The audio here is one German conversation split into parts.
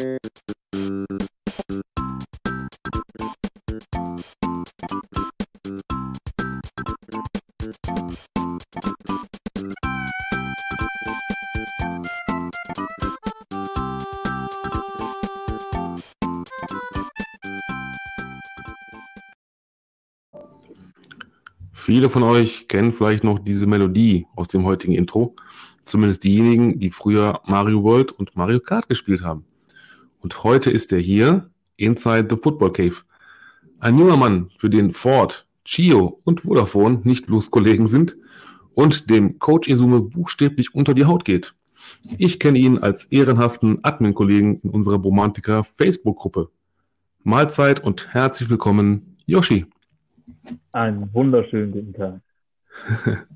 Viele von euch kennen vielleicht noch diese Melodie aus dem heutigen Intro. Zumindest diejenigen, die früher Mario World und Mario Kart gespielt haben. Und heute ist er hier, inside the Football Cave. Ein junger Mann, für den Ford, Chio und Vodafone nicht bloß Kollegen sind und dem Coach Isume buchstäblich unter die Haut geht. Ich kenne ihn als ehrenhaften Admin-Kollegen in unserer Romantiker Facebook-Gruppe. Mahlzeit und herzlich willkommen, Yoshi. Einen wunderschönen guten Tag.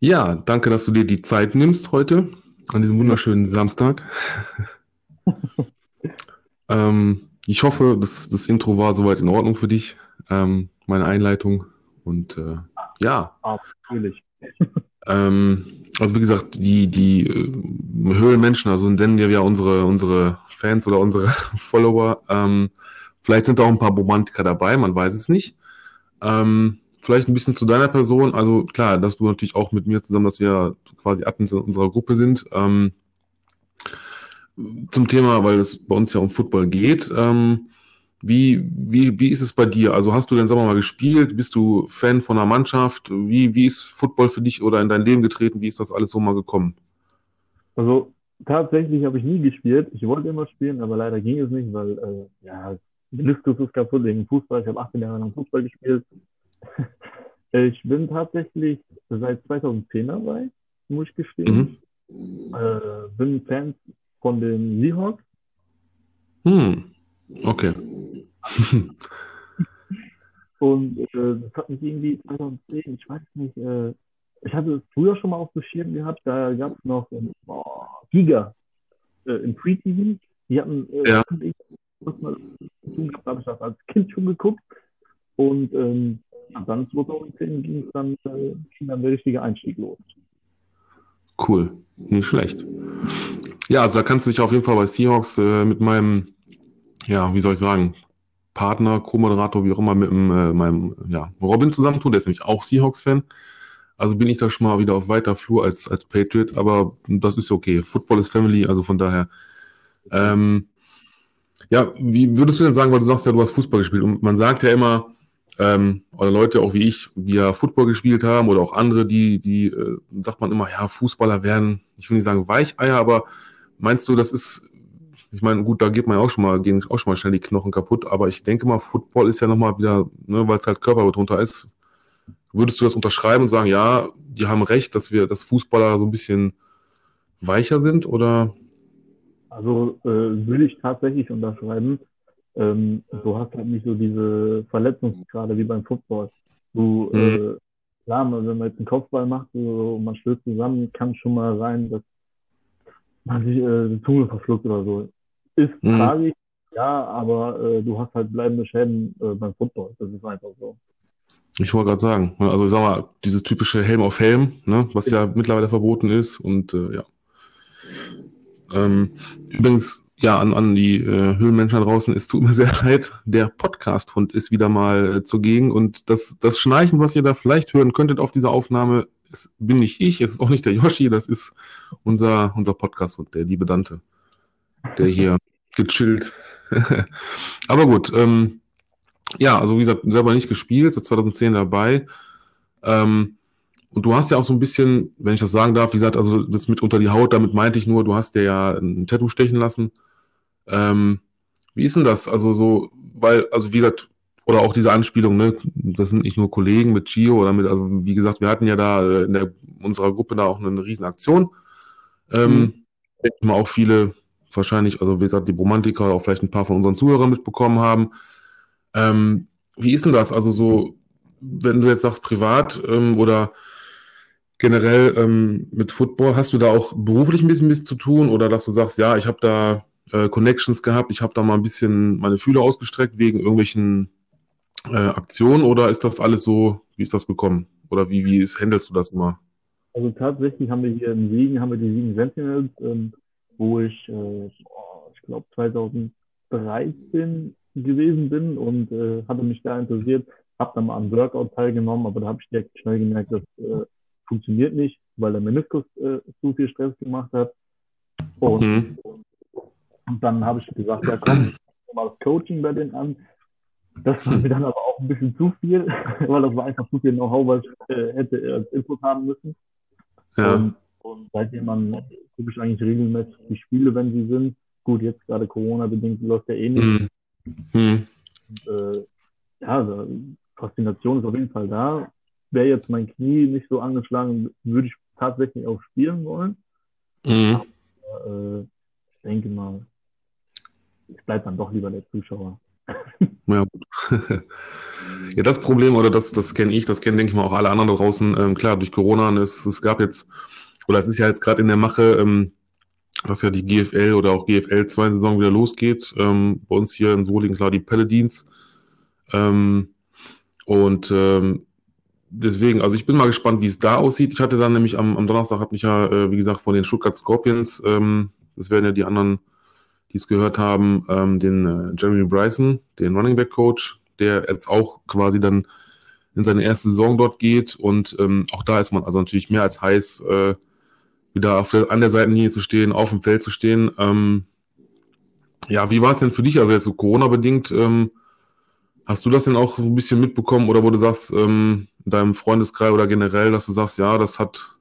ja, danke, dass du dir die Zeit nimmst heute, an diesem wunderschönen Samstag. ähm, ich hoffe, das, das Intro war soweit in Ordnung für dich, ähm, meine Einleitung. Und äh, ja. Natürlich. ähm, also wie gesagt, die, die äh, Höhlenmenschen, also nennen wir ja unsere, unsere Fans oder unsere Follower, ähm, Vielleicht sind da auch ein paar Romantiker dabei, man weiß es nicht. Ähm, vielleicht ein bisschen zu deiner Person. Also klar, dass du natürlich auch mit mir zusammen, dass wir quasi Admins in unserer Gruppe sind. Ähm, zum Thema, weil es bei uns ja um Football geht. Ähm, wie, wie, wie ist es bei dir? Also hast du denn, sagen wir mal, gespielt? Bist du Fan von einer Mannschaft? Wie, wie ist Football für dich oder in dein Leben getreten? Wie ist das alles so mal gekommen? Also tatsächlich habe ich nie gespielt. Ich wollte immer spielen, aber leider ging es nicht, weil äh, ja, Meniskus ist kaputt wegen Fußball. Ich habe 18 Jahre lang Fußball gespielt. ich bin tatsächlich seit 2010 dabei, muss ich gestehen. Mhm. Äh, bin Fan von den Seahawks. Hm. Okay. Und äh, das hat mich irgendwie 2010, ich weiß nicht, äh, ich hatte es früher schon mal auf dem Schirm gehabt, da gab es noch oh, Giga äh, im Free TV. Die hatten äh, ja tun, habe ich das als Kind schon geguckt. Und ähm, dann 2010 ging es dann, äh, ging dann der richtige Einstieg los. Cool, nicht schlecht. Ja, also da kannst du dich auf jeden Fall bei Seahawks äh, mit meinem, ja, wie soll ich sagen, Partner, Co-Moderator, wie auch immer, mit äh, meinem ja, Robin zusammentun. Der ist nämlich auch Seahawks-Fan. Also bin ich da schon mal wieder auf weiter Flur als, als Patriot, aber das ist okay. Football ist Family, also von daher. Ähm, ja, wie würdest du denn sagen, weil du sagst ja, du hast Fußball gespielt und man sagt ja immer, ähm, oder Leute auch wie ich, die ja Football gespielt haben oder auch andere, die, die, äh, sagt man immer, ja, Fußballer werden, ich will nicht sagen Weicheier, aber meinst du, das ist, ich meine, gut, da geht man ja auch schon mal, gehen auch schon mal schnell die Knochen kaputt, aber ich denke mal, Football ist ja nochmal wieder, ne, weil es halt Körper drunter ist. Würdest du das unterschreiben und sagen, ja, die haben recht, dass wir, dass Fußballer so ein bisschen weicher sind oder? Also äh, will ich tatsächlich unterschreiben. Ähm, du hast halt nicht so diese Verletzungsgrade wie beim Football. Du, mhm. äh, klar, wenn man jetzt einen Kopfball macht so, und man stößt zusammen, kann schon mal sein, dass man sich äh, die Zunge verschluckt oder so. Ist mhm. tragisch, ja, aber äh, du hast halt bleibende Schäden äh, beim Football. Das ist einfach so. Ich wollte gerade sagen, ne, also ich sag mal, dieses typische Helm auf Helm, ne, was ja mittlerweile verboten ist und äh, ja. Ähm, übrigens, ja, an, an die äh, Höhlenmenschen da draußen, es tut mir sehr leid, der Podcast-Hund ist wieder mal äh, zugegen und das, das Schnarchen, was ihr da vielleicht hören könntet auf dieser Aufnahme, es bin nicht ich, es ist auch nicht der Yoshi, das ist unser, unser Podcast-Hund, der liebe Dante, der hier gechillt. Aber gut, ähm, ja, also wie gesagt, selber nicht gespielt, seit 2010 dabei. Ähm, und du hast ja auch so ein bisschen, wenn ich das sagen darf, wie gesagt, also das mit unter die Haut, damit meinte ich nur, du hast dir ja ein Tattoo stechen lassen. Ähm, wie ist denn das? Also so, weil, also wie gesagt, oder auch diese Anspielung, ne, das sind nicht nur Kollegen mit Gio oder mit, also wie gesagt, wir hatten ja da äh, in der, unserer Gruppe da auch eine riesen Aktion. Ähm, mhm. denke mal auch viele, wahrscheinlich, also wie gesagt, die Romantiker, auch vielleicht ein paar von unseren Zuhörern mitbekommen haben. Ähm, wie ist denn das? Also so, wenn du jetzt sagst privat ähm, oder generell ähm, mit Football, hast du da auch beruflich ein bisschen, ein bisschen zu tun oder dass du sagst, ja, ich habe da äh, Connections gehabt, ich habe da mal ein bisschen meine Fühler ausgestreckt wegen irgendwelchen äh, Aktionen oder ist das alles so, wie ist das gekommen? Oder wie, wie ist, handelst du das immer? Also tatsächlich haben wir hier in Siegen, haben wir die Siegen Sentinels, ähm, wo ich, äh, ich glaube 2013 gewesen bin und äh, hatte mich da interessiert, habe dann mal am Workout teilgenommen, aber da habe ich direkt schnell gemerkt, das äh, funktioniert nicht, weil der Meniskus äh, zu viel Stress gemacht hat. Und, mhm. und dann habe ich gesagt, ja komm, mal das Coaching bei denen an. Das war mir dann aber auch ein bisschen zu viel, weil das war einfach zu viel Know-how, was ich äh, hätte als Input haben müssen. Ja. Und, und seitdem man gucke ich eigentlich regelmäßig die Spiele, wenn sie sind. Gut, jetzt gerade Corona-bedingt läuft ja eh nicht. Mhm. Und, äh, ja, Faszination ist auf jeden Fall da. Wäre jetzt mein Knie nicht so angeschlagen, würde ich tatsächlich auch spielen wollen. Mhm. Aber, äh, ich denke mal, ich bleibe dann doch lieber der Zuschauer. Ja, ja, das Problem, oder das, das kenne ich, das kennen, denke ich mal, auch alle anderen da draußen. Ähm, klar, durch Corona, es, es gab jetzt, oder es ist ja jetzt gerade in der Mache, ähm, dass ja die GFL oder auch GFL 2 Saison wieder losgeht. Ähm, bei uns hier in Solingen, klar, die Paladins. Ähm, und ähm, deswegen, also ich bin mal gespannt, wie es da aussieht. Ich hatte dann nämlich am, am Donnerstag, hat mich ja, äh, wie gesagt, von den Stuttgart Scorpions, ähm, das werden ja die anderen, die es gehört haben, ähm, den äh, Jeremy Bryson, den Running Back Coach, der jetzt auch quasi dann in seine erste Saison dort geht. Und ähm, auch da ist man also natürlich mehr als heiß, äh, wieder der, an der Seitenlinie zu stehen, auf dem Feld zu stehen. Ähm, ja, wie war es denn für dich? Also jetzt so Corona-bedingt, ähm, Hast du das denn auch ein bisschen mitbekommen oder wo du sagst, ähm, in deinem Freundeskreis oder generell, dass du sagst, ja, das hat,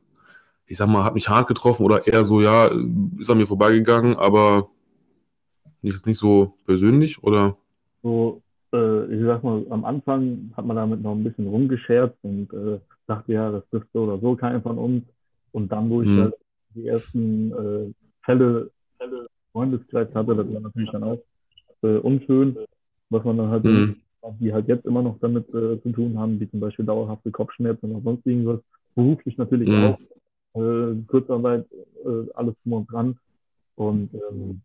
ich sag mal, hat mich hart getroffen oder eher so, ja, ist an mir vorbeigegangen, aber nicht, nicht so persönlich oder? So, äh, ich sag mal, am Anfang hat man damit noch ein bisschen rumgescherzt und äh, dachte, ja, das trifft so oder so keiner von uns. Und dann, wo ich hm. halt die ersten äh, Fälle, Fälle Freundeskreis hatte, das war natürlich dann auch äh, unschön, was man dann halt hm die halt jetzt immer noch damit äh, zu tun haben, wie zum Beispiel dauerhafte Kopfschmerzen oder sonst irgendwas. Beruflich natürlich mhm. auch. Äh, Kurzarbeit, äh, alles drum und dran. Und ähm,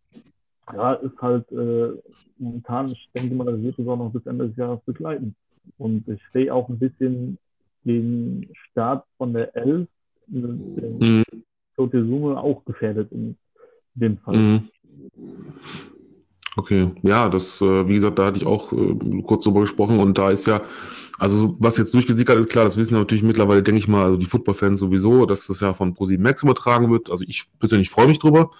ja, ist halt äh, momentan, ich denke mal, das wird es auch noch bis Ende des Jahres begleiten. Und ich sehe auch ein bisschen den Start von der 11, den mhm. Summe auch gefährdet in dem Fall. Mhm. Okay, ja, das, äh, wie gesagt, da hatte ich auch äh, kurz drüber gesprochen und da ist ja, also was jetzt durchgesickert ist, klar, das wissen natürlich mittlerweile, denke ich mal, also die Football-Fans sowieso, dass das ja von ProSieben Max übertragen wird. Also ich persönlich freue mich drüber,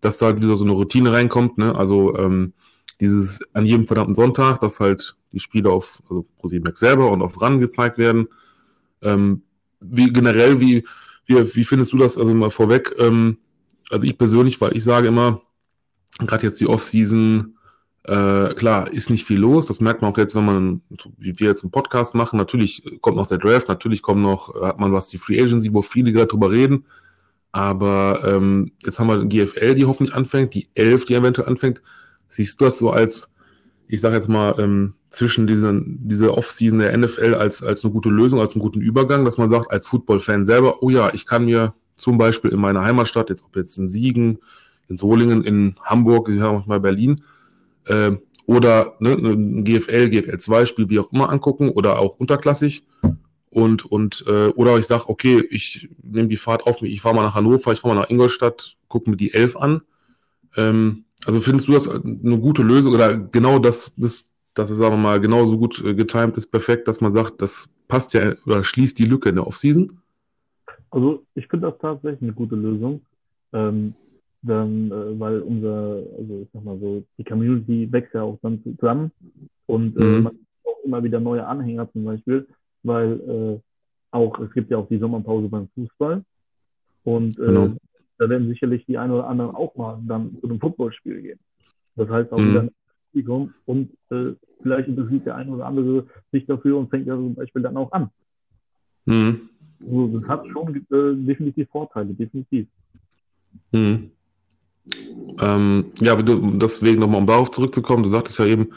dass da halt wieder so eine Routine reinkommt, ne? Also ähm, dieses an jedem verdammten Sonntag, dass halt die Spiele auf also ProSieben Max selber und auf RAN gezeigt werden. Ähm, wie generell, wie, wie, wie findest du das? Also mal vorweg, ähm, also ich persönlich, weil ich sage immer, gerade jetzt die Offseason, äh, klar, ist nicht viel los. Das merkt man auch jetzt, wenn man, wie wir jetzt einen Podcast machen. Natürlich kommt noch der Draft, natürlich kommt noch, hat man was die Free Agency, wo viele gerade drüber reden. Aber ähm, jetzt haben wir GFL, die hoffentlich anfängt, die 11, die eventuell anfängt. Siehst du das so als, ich sage jetzt mal, ähm, zwischen diesen, diese Offseason der NFL als, als eine gute Lösung, als einen guten Übergang, dass man sagt, als Football-Fan selber, oh ja, ich kann mir zum Beispiel in meiner Heimatstadt, jetzt ob jetzt in Siegen, in Solingen, in Hamburg, ich habe mal Berlin, äh, oder ne, ein GFL, GFL 2 Spiel, wie auch immer angucken oder auch unterklassig und und äh, oder ich sage, okay, ich nehme die Fahrt auf mich, ich fahre mal nach Hannover, ich fahre mal nach Ingolstadt, gucke mir die 11 an. Ähm, also findest du das eine gute Lösung oder genau das, das, das ist sagen wir mal genauso gut äh, getimt ist, perfekt, dass man sagt, das passt ja oder schließt die Lücke in der Offseason? Also ich finde das tatsächlich eine gute Lösung. Ähm, dann, äh, weil unser, also ich sag mal so, die Community wächst ja auch dann zusammen und äh, mhm. man hat auch immer wieder neue Anhänger zum Beispiel, weil äh, auch, es gibt ja auch die Sommerpause beim Fußball und äh, genau. da werden sicherlich die einen oder anderen auch mal dann zu einem Footballspiel gehen. Das heißt auch mhm. wieder Publikum und äh, vielleicht interessiert der eine oder andere sich dafür und fängt ja zum Beispiel dann auch an. Mhm. Also, das hat schon äh, definitiv Vorteile, definitiv. Mhm. Ähm, ja, deswegen nochmal, um darauf zurückzukommen, du sagtest ja eben,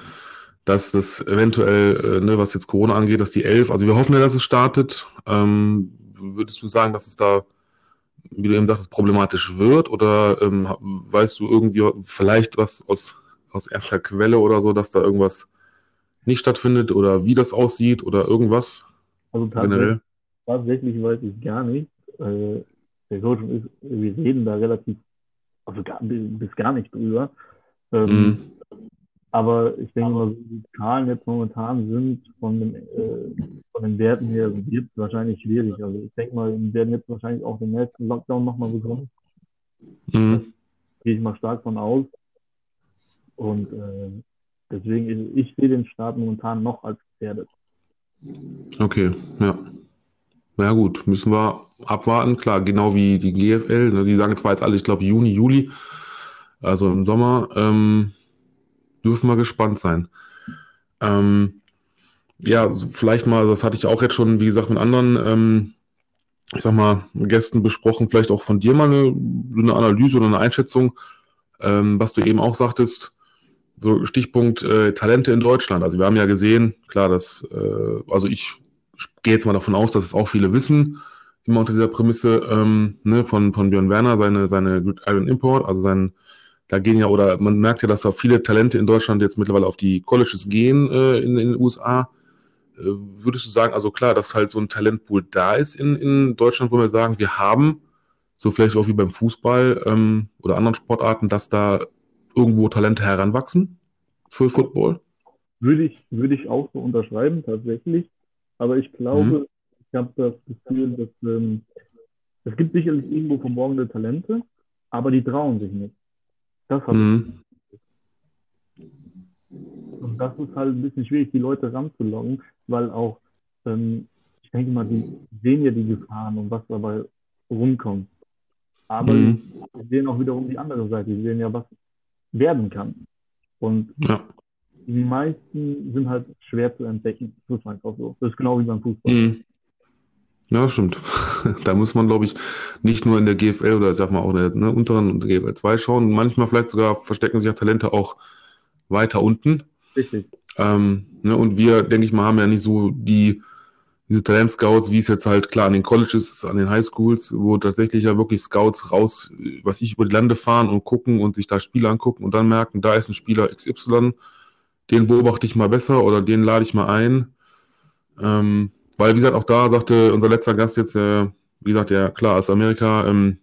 dass das eventuell, äh, ne, was jetzt Corona angeht, dass die 11, also wir hoffen ja, dass es startet. Ähm, würdest du sagen, dass es da, wie du eben sagtest, problematisch wird? Oder ähm, weißt du irgendwie vielleicht was aus, aus erster Quelle oder so, dass da irgendwas nicht stattfindet oder wie das aussieht oder irgendwas? Also tatsächlich, tatsächlich weiß ich gar nicht. Äh, der Coach wir reden da relativ also gar, bis gar nicht drüber. Ähm, mhm. Aber ich denke mal, die Zahlen jetzt momentan sind von, dem, äh, von den Werten her, wird wahrscheinlich schwierig. Also ich denke mal, wir werden jetzt wahrscheinlich auch den nächsten Lockdown nochmal bekommen. Mhm. Gehe ich mal stark von aus. Und äh, deswegen, ich, ich sehe den Staat momentan noch als gefährdet. Okay, ja. Na ja, gut, müssen wir abwarten. Klar, genau wie die GFL. Ne, die sagen zwar jetzt alle, ich glaube, Juni, Juli, also im Sommer. Ähm, dürfen wir gespannt sein. Ähm, ja, vielleicht mal, das hatte ich auch jetzt schon, wie gesagt, mit anderen, ähm, ich sag mal, Gästen besprochen, vielleicht auch von dir mal eine, eine Analyse oder eine Einschätzung, ähm, was du eben auch sagtest, so Stichpunkt äh, Talente in Deutschland. Also wir haben ja gesehen, klar, dass, äh, also ich gehe jetzt mal davon aus, dass es auch viele wissen, immer unter dieser Prämisse ähm, ne, von, von Björn Werner, seine, seine Good Iron Import, also sein da gehen ja, oder man merkt ja, dass da viele Talente in Deutschland jetzt mittlerweile auf die Colleges gehen äh, in, in, den USA. Äh, würdest du sagen, also klar, dass halt so ein Talentpool da ist in, in Deutschland, wo wir sagen, wir haben, so vielleicht auch wie beim Fußball ähm, oder anderen Sportarten, dass da irgendwo Talente heranwachsen für Football? Würde ich, würde ich auch so unterschreiben, tatsächlich. Aber ich glaube, mhm. ich habe das Gefühl, dass ähm, es gibt sicherlich irgendwo verborgene Talente, aber die trauen sich nicht. Das hat mhm. Und das ist halt ein bisschen schwierig, die Leute ranzulocken, weil auch, ähm, ich denke mal, die sehen ja die Gefahren und was dabei rumkommt. Aber mhm. sie sehen auch wiederum die andere Seite. Sie sehen ja, was werden kann. Und ja. die meisten sind halt schwer zu entdecken. Das ist einfach so. Das ist genau wie beim Fußball. Mhm. Ja, stimmt. da muss man, glaube ich, nicht nur in der GFL oder sag mal auch in der ne, unteren und der GFL 2 schauen. Manchmal vielleicht sogar verstecken sich ja Talente auch weiter unten. Richtig. Ähm, ne, und wir, denke ich mal, haben ja nicht so die diese Talentscouts, wie es jetzt halt klar an den Colleges, an den Highschools, wo tatsächlich ja wirklich Scouts raus, was ich über die Lande fahren und gucken und sich da Spiele angucken und dann merken, da ist ein Spieler XY, den beobachte ich mal besser oder den lade ich mal ein. Ähm, weil, wie gesagt, auch da sagte unser letzter Gast jetzt, äh, wie gesagt, ja klar, aus Amerika ähm,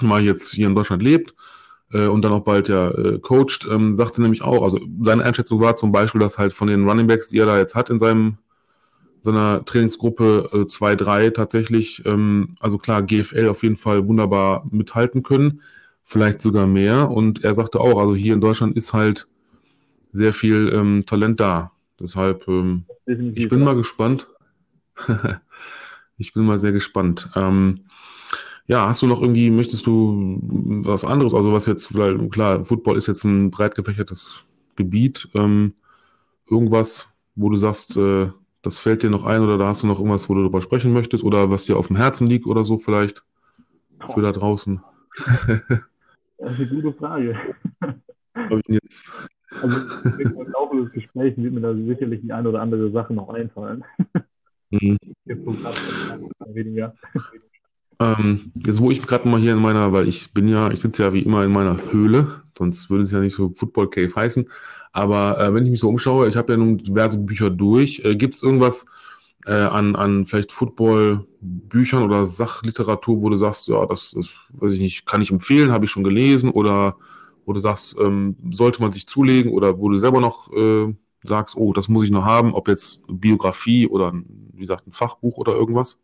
mal jetzt hier in Deutschland lebt äh, und dann auch bald ja äh, coacht, ähm, sagte nämlich auch, also seine Einschätzung war zum Beispiel, dass halt von den Runningbacks, die er da jetzt hat in seinem seiner Trainingsgruppe äh, 2-3 tatsächlich, ähm, also klar, GFL auf jeden Fall wunderbar mithalten können, vielleicht sogar mehr. Und er sagte auch, also hier in Deutschland ist halt sehr viel ähm, Talent da. Deshalb, ähm, ich bin mal gespannt. ich bin mal sehr gespannt. Ähm, ja, hast du noch irgendwie, möchtest du was anderes, also was jetzt, weil klar, Football ist jetzt ein breit gefächertes Gebiet, ähm, irgendwas, wo du sagst, äh, das fällt dir noch ein oder da hast du noch irgendwas, wo du darüber sprechen möchtest oder was dir auf dem Herzen liegt oder so vielleicht für da draußen? Das ist eine gute Frage. Jetzt... Also im Laufe des Gesprächs wird mir da sicherlich die eine oder andere Sache noch einfallen. Mhm. Ähm, jetzt, wo ich gerade mal hier in meiner, weil ich bin ja, ich sitze ja wie immer in meiner Höhle, sonst würde es ja nicht so Football Cave heißen. Aber äh, wenn ich mich so umschaue, ich habe ja nun diverse Bücher durch. Äh, Gibt es irgendwas äh, an, an vielleicht Football-Büchern oder Sachliteratur, wo du sagst, ja, das, das weiß ich nicht, kann ich empfehlen, habe ich schon gelesen oder wo du sagst, ähm, sollte man sich zulegen oder wo du selber noch äh, sagst, oh, das muss ich noch haben, ob jetzt Biografie oder, wie gesagt, ein Fachbuch oder irgendwas?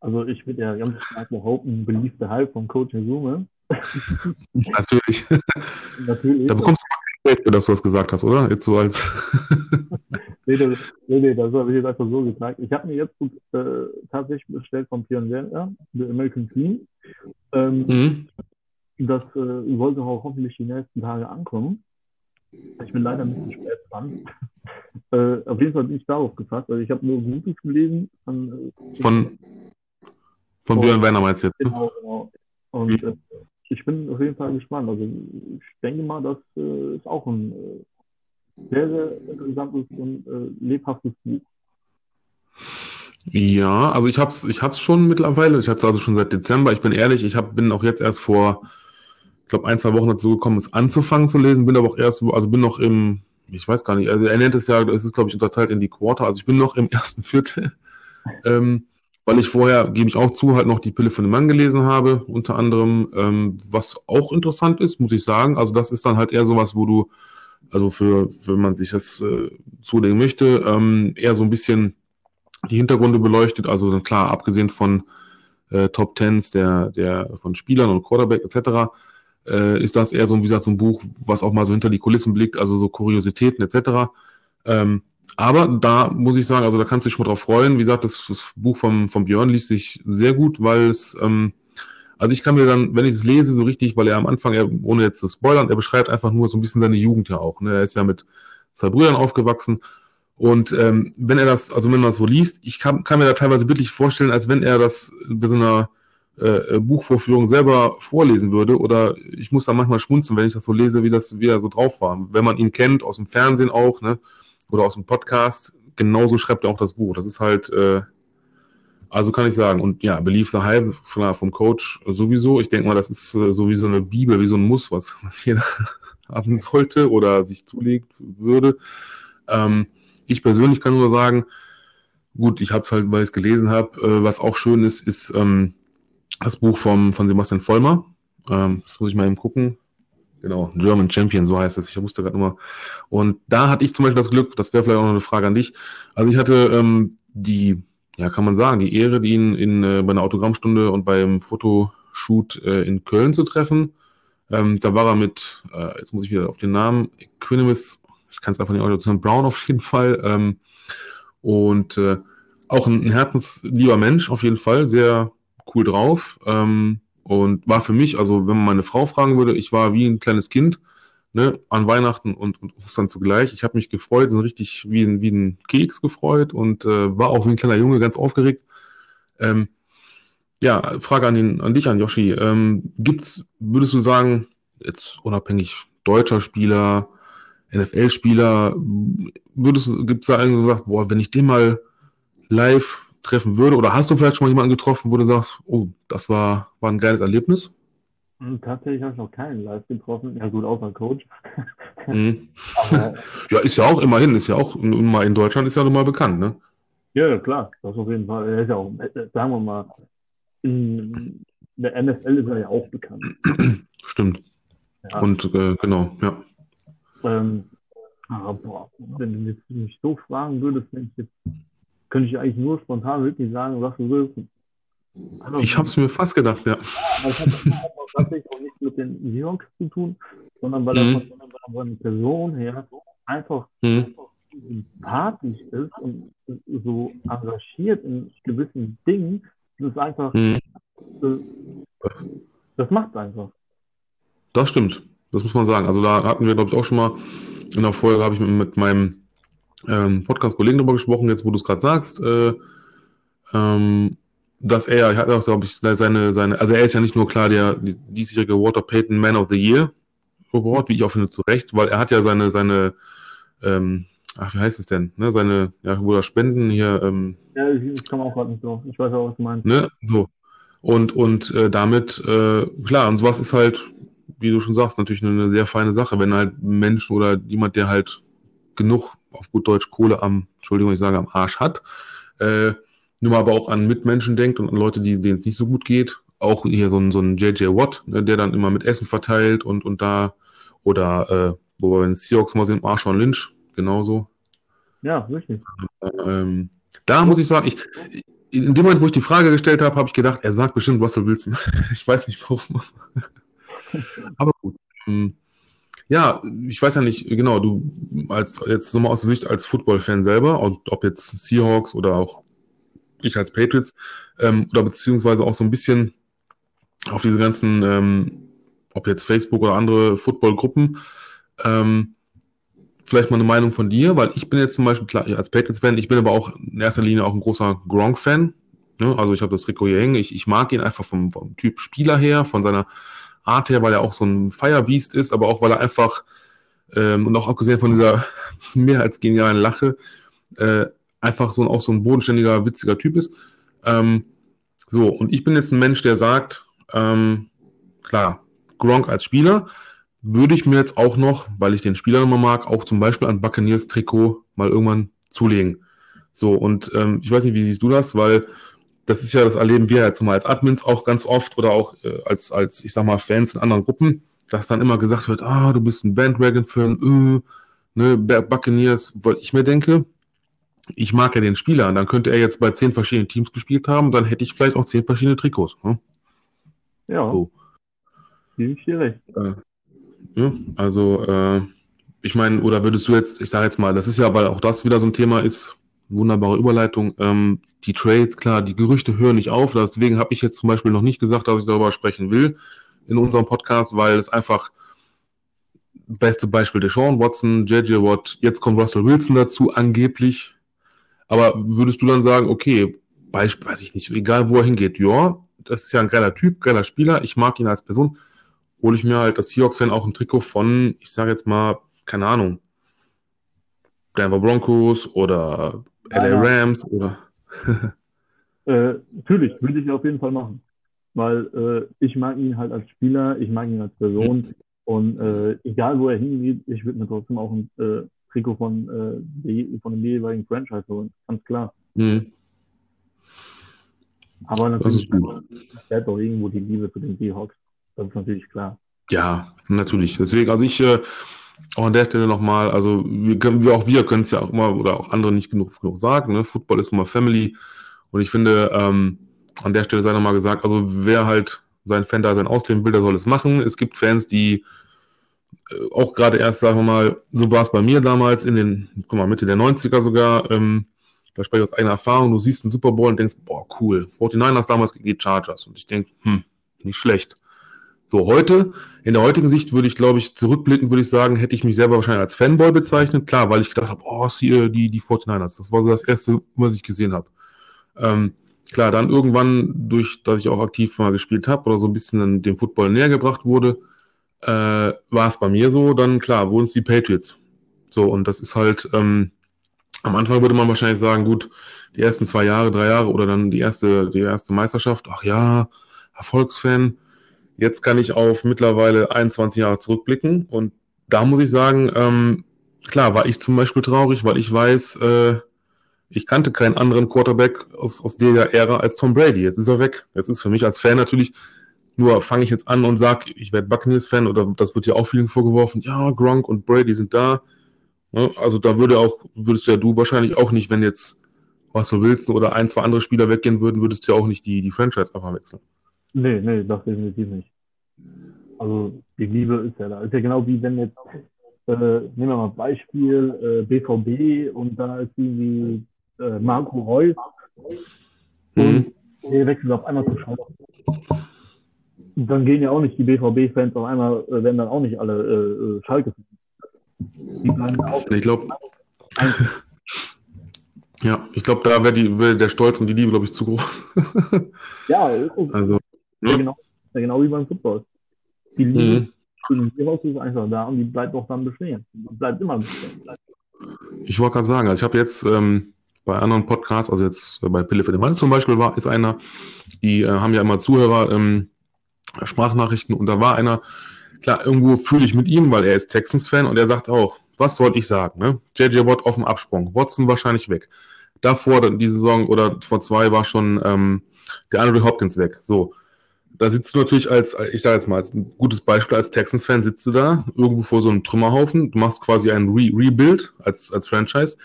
Also ich würde ja ganz stark behaupten, beliebte Hype von Coach Izume. Natürlich. Natürlich. Da bekommst du Geld für, dass du das gesagt hast, oder? Jetzt so als. nee, das, nee, nee, das habe ich jetzt einfach so gesagt. Ich habe mir jetzt äh, tatsächlich bestellt von Björn Werner, The American Team. Ähm, mhm. Das äh, sollte auch hoffentlich die nächsten Tage ankommen. Ich bin leider ein bisschen spät dran. äh, auf jeden Fall bin ich darauf gefasst. Also ich habe nur Gutes gelesen. Von, äh, von, von Björn Werner meinst du jetzt? Ne? Genau, genau. Und äh, ich bin auf jeden Fall gespannt. Also ich denke mal, das äh, ist auch ein äh, sehr, sehr interessantes und äh, lebhaftes Buch. Ja, also ich habe es ich hab's schon mittlerweile. Ich hatte es also schon seit Dezember. Ich bin ehrlich, ich hab, bin auch jetzt erst vor glaube, ein, zwei Wochen dazu gekommen, es anzufangen zu lesen, bin aber auch erst, also bin noch im, ich weiß gar nicht, also er nennt es ja, es ist, glaube ich, unterteilt in die Quarter, also ich bin noch im ersten Viertel. ähm, weil ich vorher, gebe ich auch zu, halt noch die Pille von dem Mann gelesen habe, unter anderem, ähm, was auch interessant ist, muss ich sagen. Also das ist dann halt eher sowas, wo du, also für, wenn man sich das äh, zulegen möchte, ähm, eher so ein bisschen die Hintergründe beleuchtet. Also klar, abgesehen von äh, Top Tens der, der von Spielern und Quarterback etc., äh, ist das eher so, wie gesagt, so ein Buch, was auch mal so hinter die Kulissen blickt, also so Kuriositäten etc. Ähm, aber da muss ich sagen, also da kannst du dich schon mal drauf freuen. Wie gesagt, das, das Buch vom, vom Björn liest sich sehr gut, weil es, ähm, also ich kann mir dann, wenn ich es lese, so richtig, weil er am Anfang, er, ohne jetzt zu spoilern, er beschreibt einfach nur so ein bisschen seine Jugend ja auch. Ne? Er ist ja mit zwei Brüdern aufgewachsen. Und ähm, wenn er das, also wenn man das so liest, ich kann, kann mir da teilweise bildlich vorstellen, als wenn er das bei so einer äh, Buchvorführung selber vorlesen würde. Oder ich muss da manchmal schmunzeln, wenn ich das so lese, wie das, wie er so drauf war. Wenn man ihn kennt, aus dem Fernsehen auch, ne? oder aus dem Podcast, genauso schreibt er auch das Buch. Das ist halt, äh, also kann ich sagen. Und ja, Believe the Hype klar, vom Coach sowieso. Ich denke mal, das ist äh, so wie so eine Bibel, wie so ein Muss, was, was jeder haben sollte oder sich zulegt würde. Ähm, ich persönlich kann nur sagen, gut, ich habe es halt, weil ich es gelesen habe. Äh, was auch schön ist, ist ähm, das Buch vom, von Sebastian Vollmer. Ähm, das muss ich mal eben gucken. Genau, German Champion, so heißt es. Ich wusste gerade immer. Und da hatte ich zum Beispiel das Glück, das wäre vielleicht auch noch eine Frage an dich. Also ich hatte ähm, die, ja, kann man sagen, die Ehre, ihn in, äh, bei einer Autogrammstunde und beim Fotoshoot äh, in Köln zu treffen. Ähm, da war er mit, äh, jetzt muss ich wieder auf den Namen, Equinimus, ich kann es einfach nicht aussprechen, Brown auf jeden Fall. Ähm, und äh, auch ein, ein herzenslieber Mensch auf jeden Fall, sehr cool drauf. Ähm, und war für mich, also wenn man meine Frau fragen würde, ich war wie ein kleines Kind, ne, an Weihnachten und, und Ostern zugleich. Ich habe mich gefreut, und richtig wie ein, wie ein Keks gefreut und äh, war auch wie ein kleiner Junge ganz aufgeregt. Ähm, ja, Frage an, den, an dich, an Yoshi. Ähm, gibt's, würdest du sagen, jetzt unabhängig deutscher Spieler, NFL-Spieler, würdest du, gibt's da einen, gesagt, boah, wenn ich den mal live treffen würde? Oder hast du vielleicht schon mal jemanden getroffen, wo du sagst, oh, das war, war ein geiles Erlebnis? Hm, tatsächlich habe ich noch keinen live getroffen. Ja gut, außer Coach. Mhm. Aber, ja, ist ja auch immerhin, ist ja auch mal in Deutschland ist ja nun mal bekannt, ne? Ja, klar, das auf jeden Fall. Er ist ja auch, sagen wir mal, in der NFL ist er ja auch bekannt. Stimmt. Ja. Und äh, genau, ja. Ähm, aber boah, wenn du mich so fragen würdest, wenn ich jetzt könnte ich eigentlich nur spontan wirklich sagen, was du willst. Also, ich habe es mir fast gedacht, ja. Es hat tatsächlich auch nichts mit den Seahawks zu tun, sondern weil mhm. er von, von einer Person her einfach, mhm. einfach sympathisch ist und so engagiert in gewissen Dingen. Das ist einfach, mhm. das, das macht einfach. Das stimmt. Das muss man sagen. Also da hatten wir, glaube ich, auch schon mal in der Folge, habe ich mit meinem ähm, Podcast-Kollegen darüber gesprochen, jetzt wo du es gerade sagst, äh, ähm, dass er, er hat auch, glaube ich, seine, seine, also er ist ja nicht nur klar der diesjährige Walter Payton Man of the Year Award, wie ich auch finde, zu Recht, weil er hat ja seine, seine, ähm, ach, wie heißt es denn, ne, seine, ja, wo er Spenden hier, ähm, Ja, ich komme auch gerade nicht drauf. Ich weiß auch, was du meinst. Ne, so. Und, und äh, damit, äh, klar, und sowas ist halt, wie du schon sagst, natürlich eine, eine sehr feine Sache, wenn halt Menschen oder jemand, der halt genug auf gut Deutsch Kohle am, Entschuldigung, ich sage am Arsch hat, äh, nur mal aber auch an Mitmenschen denkt und an Leute, die, denen es nicht so gut geht. Auch hier so ein, so ein JJ Watt, ne, der dann immer mit Essen verteilt und, und da, oder äh, wo wir bei den Seahawks mal sind, Marshawn Lynch, genauso. Ja, richtig. Ähm, da muss ich sagen, ich, in dem Moment, wo ich die Frage gestellt habe, habe ich gedacht, er sagt bestimmt Russell Wilson. ich weiß nicht warum. aber gut. Ähm, ja, ich weiß ja nicht, genau, du als jetzt nochmal aus der Sicht als Football-Fan selber, ob jetzt Seahawks oder auch ich als Patriots, ähm, oder beziehungsweise auch so ein bisschen auf diese ganzen, ähm, ob jetzt Facebook oder andere Football-Gruppen, ähm, vielleicht mal eine Meinung von dir, weil ich bin jetzt zum Beispiel klar, als Patriots-Fan, ich bin aber auch in erster Linie auch ein großer Gronk-Fan. Ne? Also ich habe das Trikot hier hängen, ich, ich mag ihn einfach vom, vom Typ Spieler her, von seiner Art her, weil er auch so ein Firebeast ist, aber auch weil er einfach, ähm, und auch abgesehen von dieser mehr als genialen Lache, äh, einfach so ein, auch so ein bodenständiger, witziger Typ ist. Ähm, so, und ich bin jetzt ein Mensch, der sagt, ähm, klar, Gronk als Spieler würde ich mir jetzt auch noch, weil ich den Spieler nochmal mag, auch zum Beispiel ein Buccaneers Trikot mal irgendwann zulegen. So, und ähm, ich weiß nicht, wie siehst du das, weil das ist ja, das erleben wir halt zumal als Admins auch ganz oft oder auch äh, als, als, ich sag mal, Fans in anderen Gruppen, dass dann immer gesagt wird, ah, du bist ein Bandwagon-Fan, äh, ne, Buccaneers, weil ich mir denke, ich mag ja den Spieler, und dann könnte er jetzt bei zehn verschiedenen Teams gespielt haben, dann hätte ich vielleicht auch zehn verschiedene Trikots. Ne? Ja. So. Ich recht. Äh, ja, also, äh, ich meine, oder würdest du jetzt, ich sage jetzt mal, das ist ja, weil auch das wieder so ein Thema ist, wunderbare Überleitung, ähm, die Trades, klar, die Gerüchte hören nicht auf, deswegen habe ich jetzt zum Beispiel noch nicht gesagt, dass ich darüber sprechen will in unserem Podcast, weil es einfach beste Beispiel der Sean Watson, JJ Watt, jetzt kommt Russell Wilson dazu, angeblich. Aber würdest du dann sagen, okay, Beispiel, weiß ich nicht, egal wo er hingeht, ja, das ist ja ein geiler Typ, geiler Spieler, ich mag ihn als Person, hole ich mir halt als Seahawks-Fan auch ein Trikot von, ich sage jetzt mal, keine Ahnung, Denver Broncos oder LA Rams oder. äh, natürlich, würde ich auf jeden Fall machen. Weil äh, ich mag ihn halt als Spieler, ich mag ihn als Person. Mhm. Und äh, egal wo er hingeht, ich würde mir trotzdem auch ein äh, Trikot von, äh, die, von dem jeweiligen Franchise holen, ganz klar. Mhm. Aber natürlich bleibt auch irgendwo die Liebe zu den Seahawks. Das ist natürlich klar. Ja, natürlich. Deswegen, also ich äh, auch an der Stelle nochmal, also wir können, wir auch wir können es ja auch immer oder auch andere nicht genug, genug sagen. Ne? Football ist immer Family. Und ich finde, ähm, an der Stelle sei nochmal gesagt, also wer halt sein Fan da sein ausleben will, der soll es machen. Es gibt Fans, die äh, auch gerade erst, sagen wir mal, so war es bei mir damals in den, guck mal, Mitte der 90er sogar, ähm, da spreche ich aus eigener Erfahrung, du siehst einen Super Bowl und denkst, boah, cool, 49ers damals gegen die Chargers. Und ich denke, hm, nicht schlecht. So, heute, in der heutigen Sicht würde ich, glaube ich, zurückblicken, würde ich sagen, hätte ich mich selber wahrscheinlich als Fanboy bezeichnet. Klar, weil ich gedacht habe, oh, siehe die, die 49ers. Das war so das erste, was ich gesehen habe. Ähm, klar, dann irgendwann, durch, dass ich auch aktiv mal gespielt habe oder so ein bisschen dem Football näher gebracht wurde, äh, war es bei mir so, dann klar, wurden es die Patriots. So, und das ist halt, ähm, am Anfang würde man wahrscheinlich sagen, gut, die ersten zwei Jahre, drei Jahre oder dann die erste, die erste Meisterschaft, ach ja, Erfolgsfan, Jetzt kann ich auf mittlerweile 21 Jahre zurückblicken und da muss ich sagen, ähm, klar war ich zum Beispiel traurig, weil ich weiß, äh, ich kannte keinen anderen Quarterback aus, aus der Ära als Tom Brady. Jetzt ist er weg. Jetzt ist für mich als Fan natürlich, nur fange ich jetzt an und sage, ich werde Buccaneers-Fan oder das wird ja auch vielen vorgeworfen, ja, Gronk und Brady sind da. Ja, also da würde auch, würdest ja du wahrscheinlich auch nicht, wenn jetzt Russell Wilson oder ein, zwei andere Spieler weggehen würden, würdest du ja auch nicht die, die Franchise einfach wechseln. Nee, nee, das definitiv nicht. Also die Liebe ist ja da. Ist ja genau wie wenn jetzt, äh, nehmen wir mal Beispiel, äh, BVB und da ist irgendwie äh, Marco Reus und mhm. der wechselt auf einmal zu Schalke. Dann gehen ja auch nicht die BVB-Fans auf einmal, äh, werden dann auch nicht alle äh, äh Schalke. Ich glaube. Ja, ich glaube, da wäre wär der Stolz und die Liebe, glaube ich, zu groß. ja, also. Ja, genau, ja, genau wie beim Football. Die Liebe mhm. Seahawks ist einfach da und die bleibt auch dann bestehen. Die bleibt immer bestehen. Ich wollte gerade sagen, also ich habe jetzt ähm, bei anderen Podcasts, also jetzt bei Pille für den Mann zum Beispiel war, ist einer, die äh, haben ja immer Zuhörer, ähm, Sprachnachrichten und da war einer, klar, irgendwo fühle ich mit ihm, weil er ist Texans-Fan und er sagt auch, was soll ich sagen, ne? JJ Watt auf dem Absprung, Watson wahrscheinlich weg. Davor, die Saison oder vor zwei war schon ähm, der Andre Hopkins weg. So, da sitzt du natürlich als, ich sage jetzt mal, als gutes Beispiel, als Texans-Fan sitzt du da irgendwo vor so einem Trümmerhaufen, du machst quasi ein Re Rebuild als, als Franchise,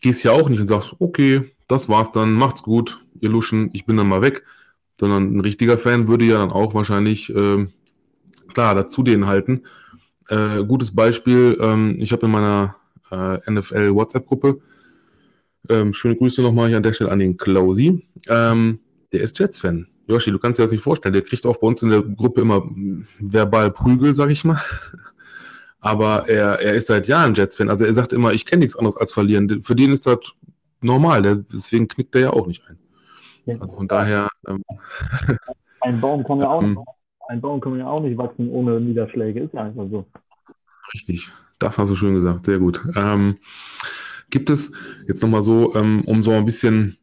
gehst ja auch nicht und sagst, okay, das war's dann, macht's gut, ihr Luschen, ich bin dann mal weg, sondern ein richtiger Fan würde ja dann auch wahrscheinlich, äh, klar, dazu den halten. Äh, gutes Beispiel, ähm, ich habe in meiner äh, NFL WhatsApp-Gruppe, ähm, schöne Grüße nochmal hier an der Stelle an den Closy, ähm, der ist Jets-Fan Yoshi, du kannst dir das nicht vorstellen. Der kriegt auch bei uns in der Gruppe immer verbal Prügel, sag ich mal. Aber er, er ist seit Jahren Jets-Fan. Also er sagt immer, ich kenne nichts anderes als verlieren. Für den ist das normal. Deswegen knickt er ja auch nicht ein. Also von daher. Ähm, ein Baum kann ja auch, ähm, ein Baum kann ja auch nicht wachsen ohne Niederschläge. Ist ja einfach so. Richtig. Das hast du schön gesagt. Sehr gut. Ähm, gibt es jetzt nochmal so, ähm, um so ein bisschen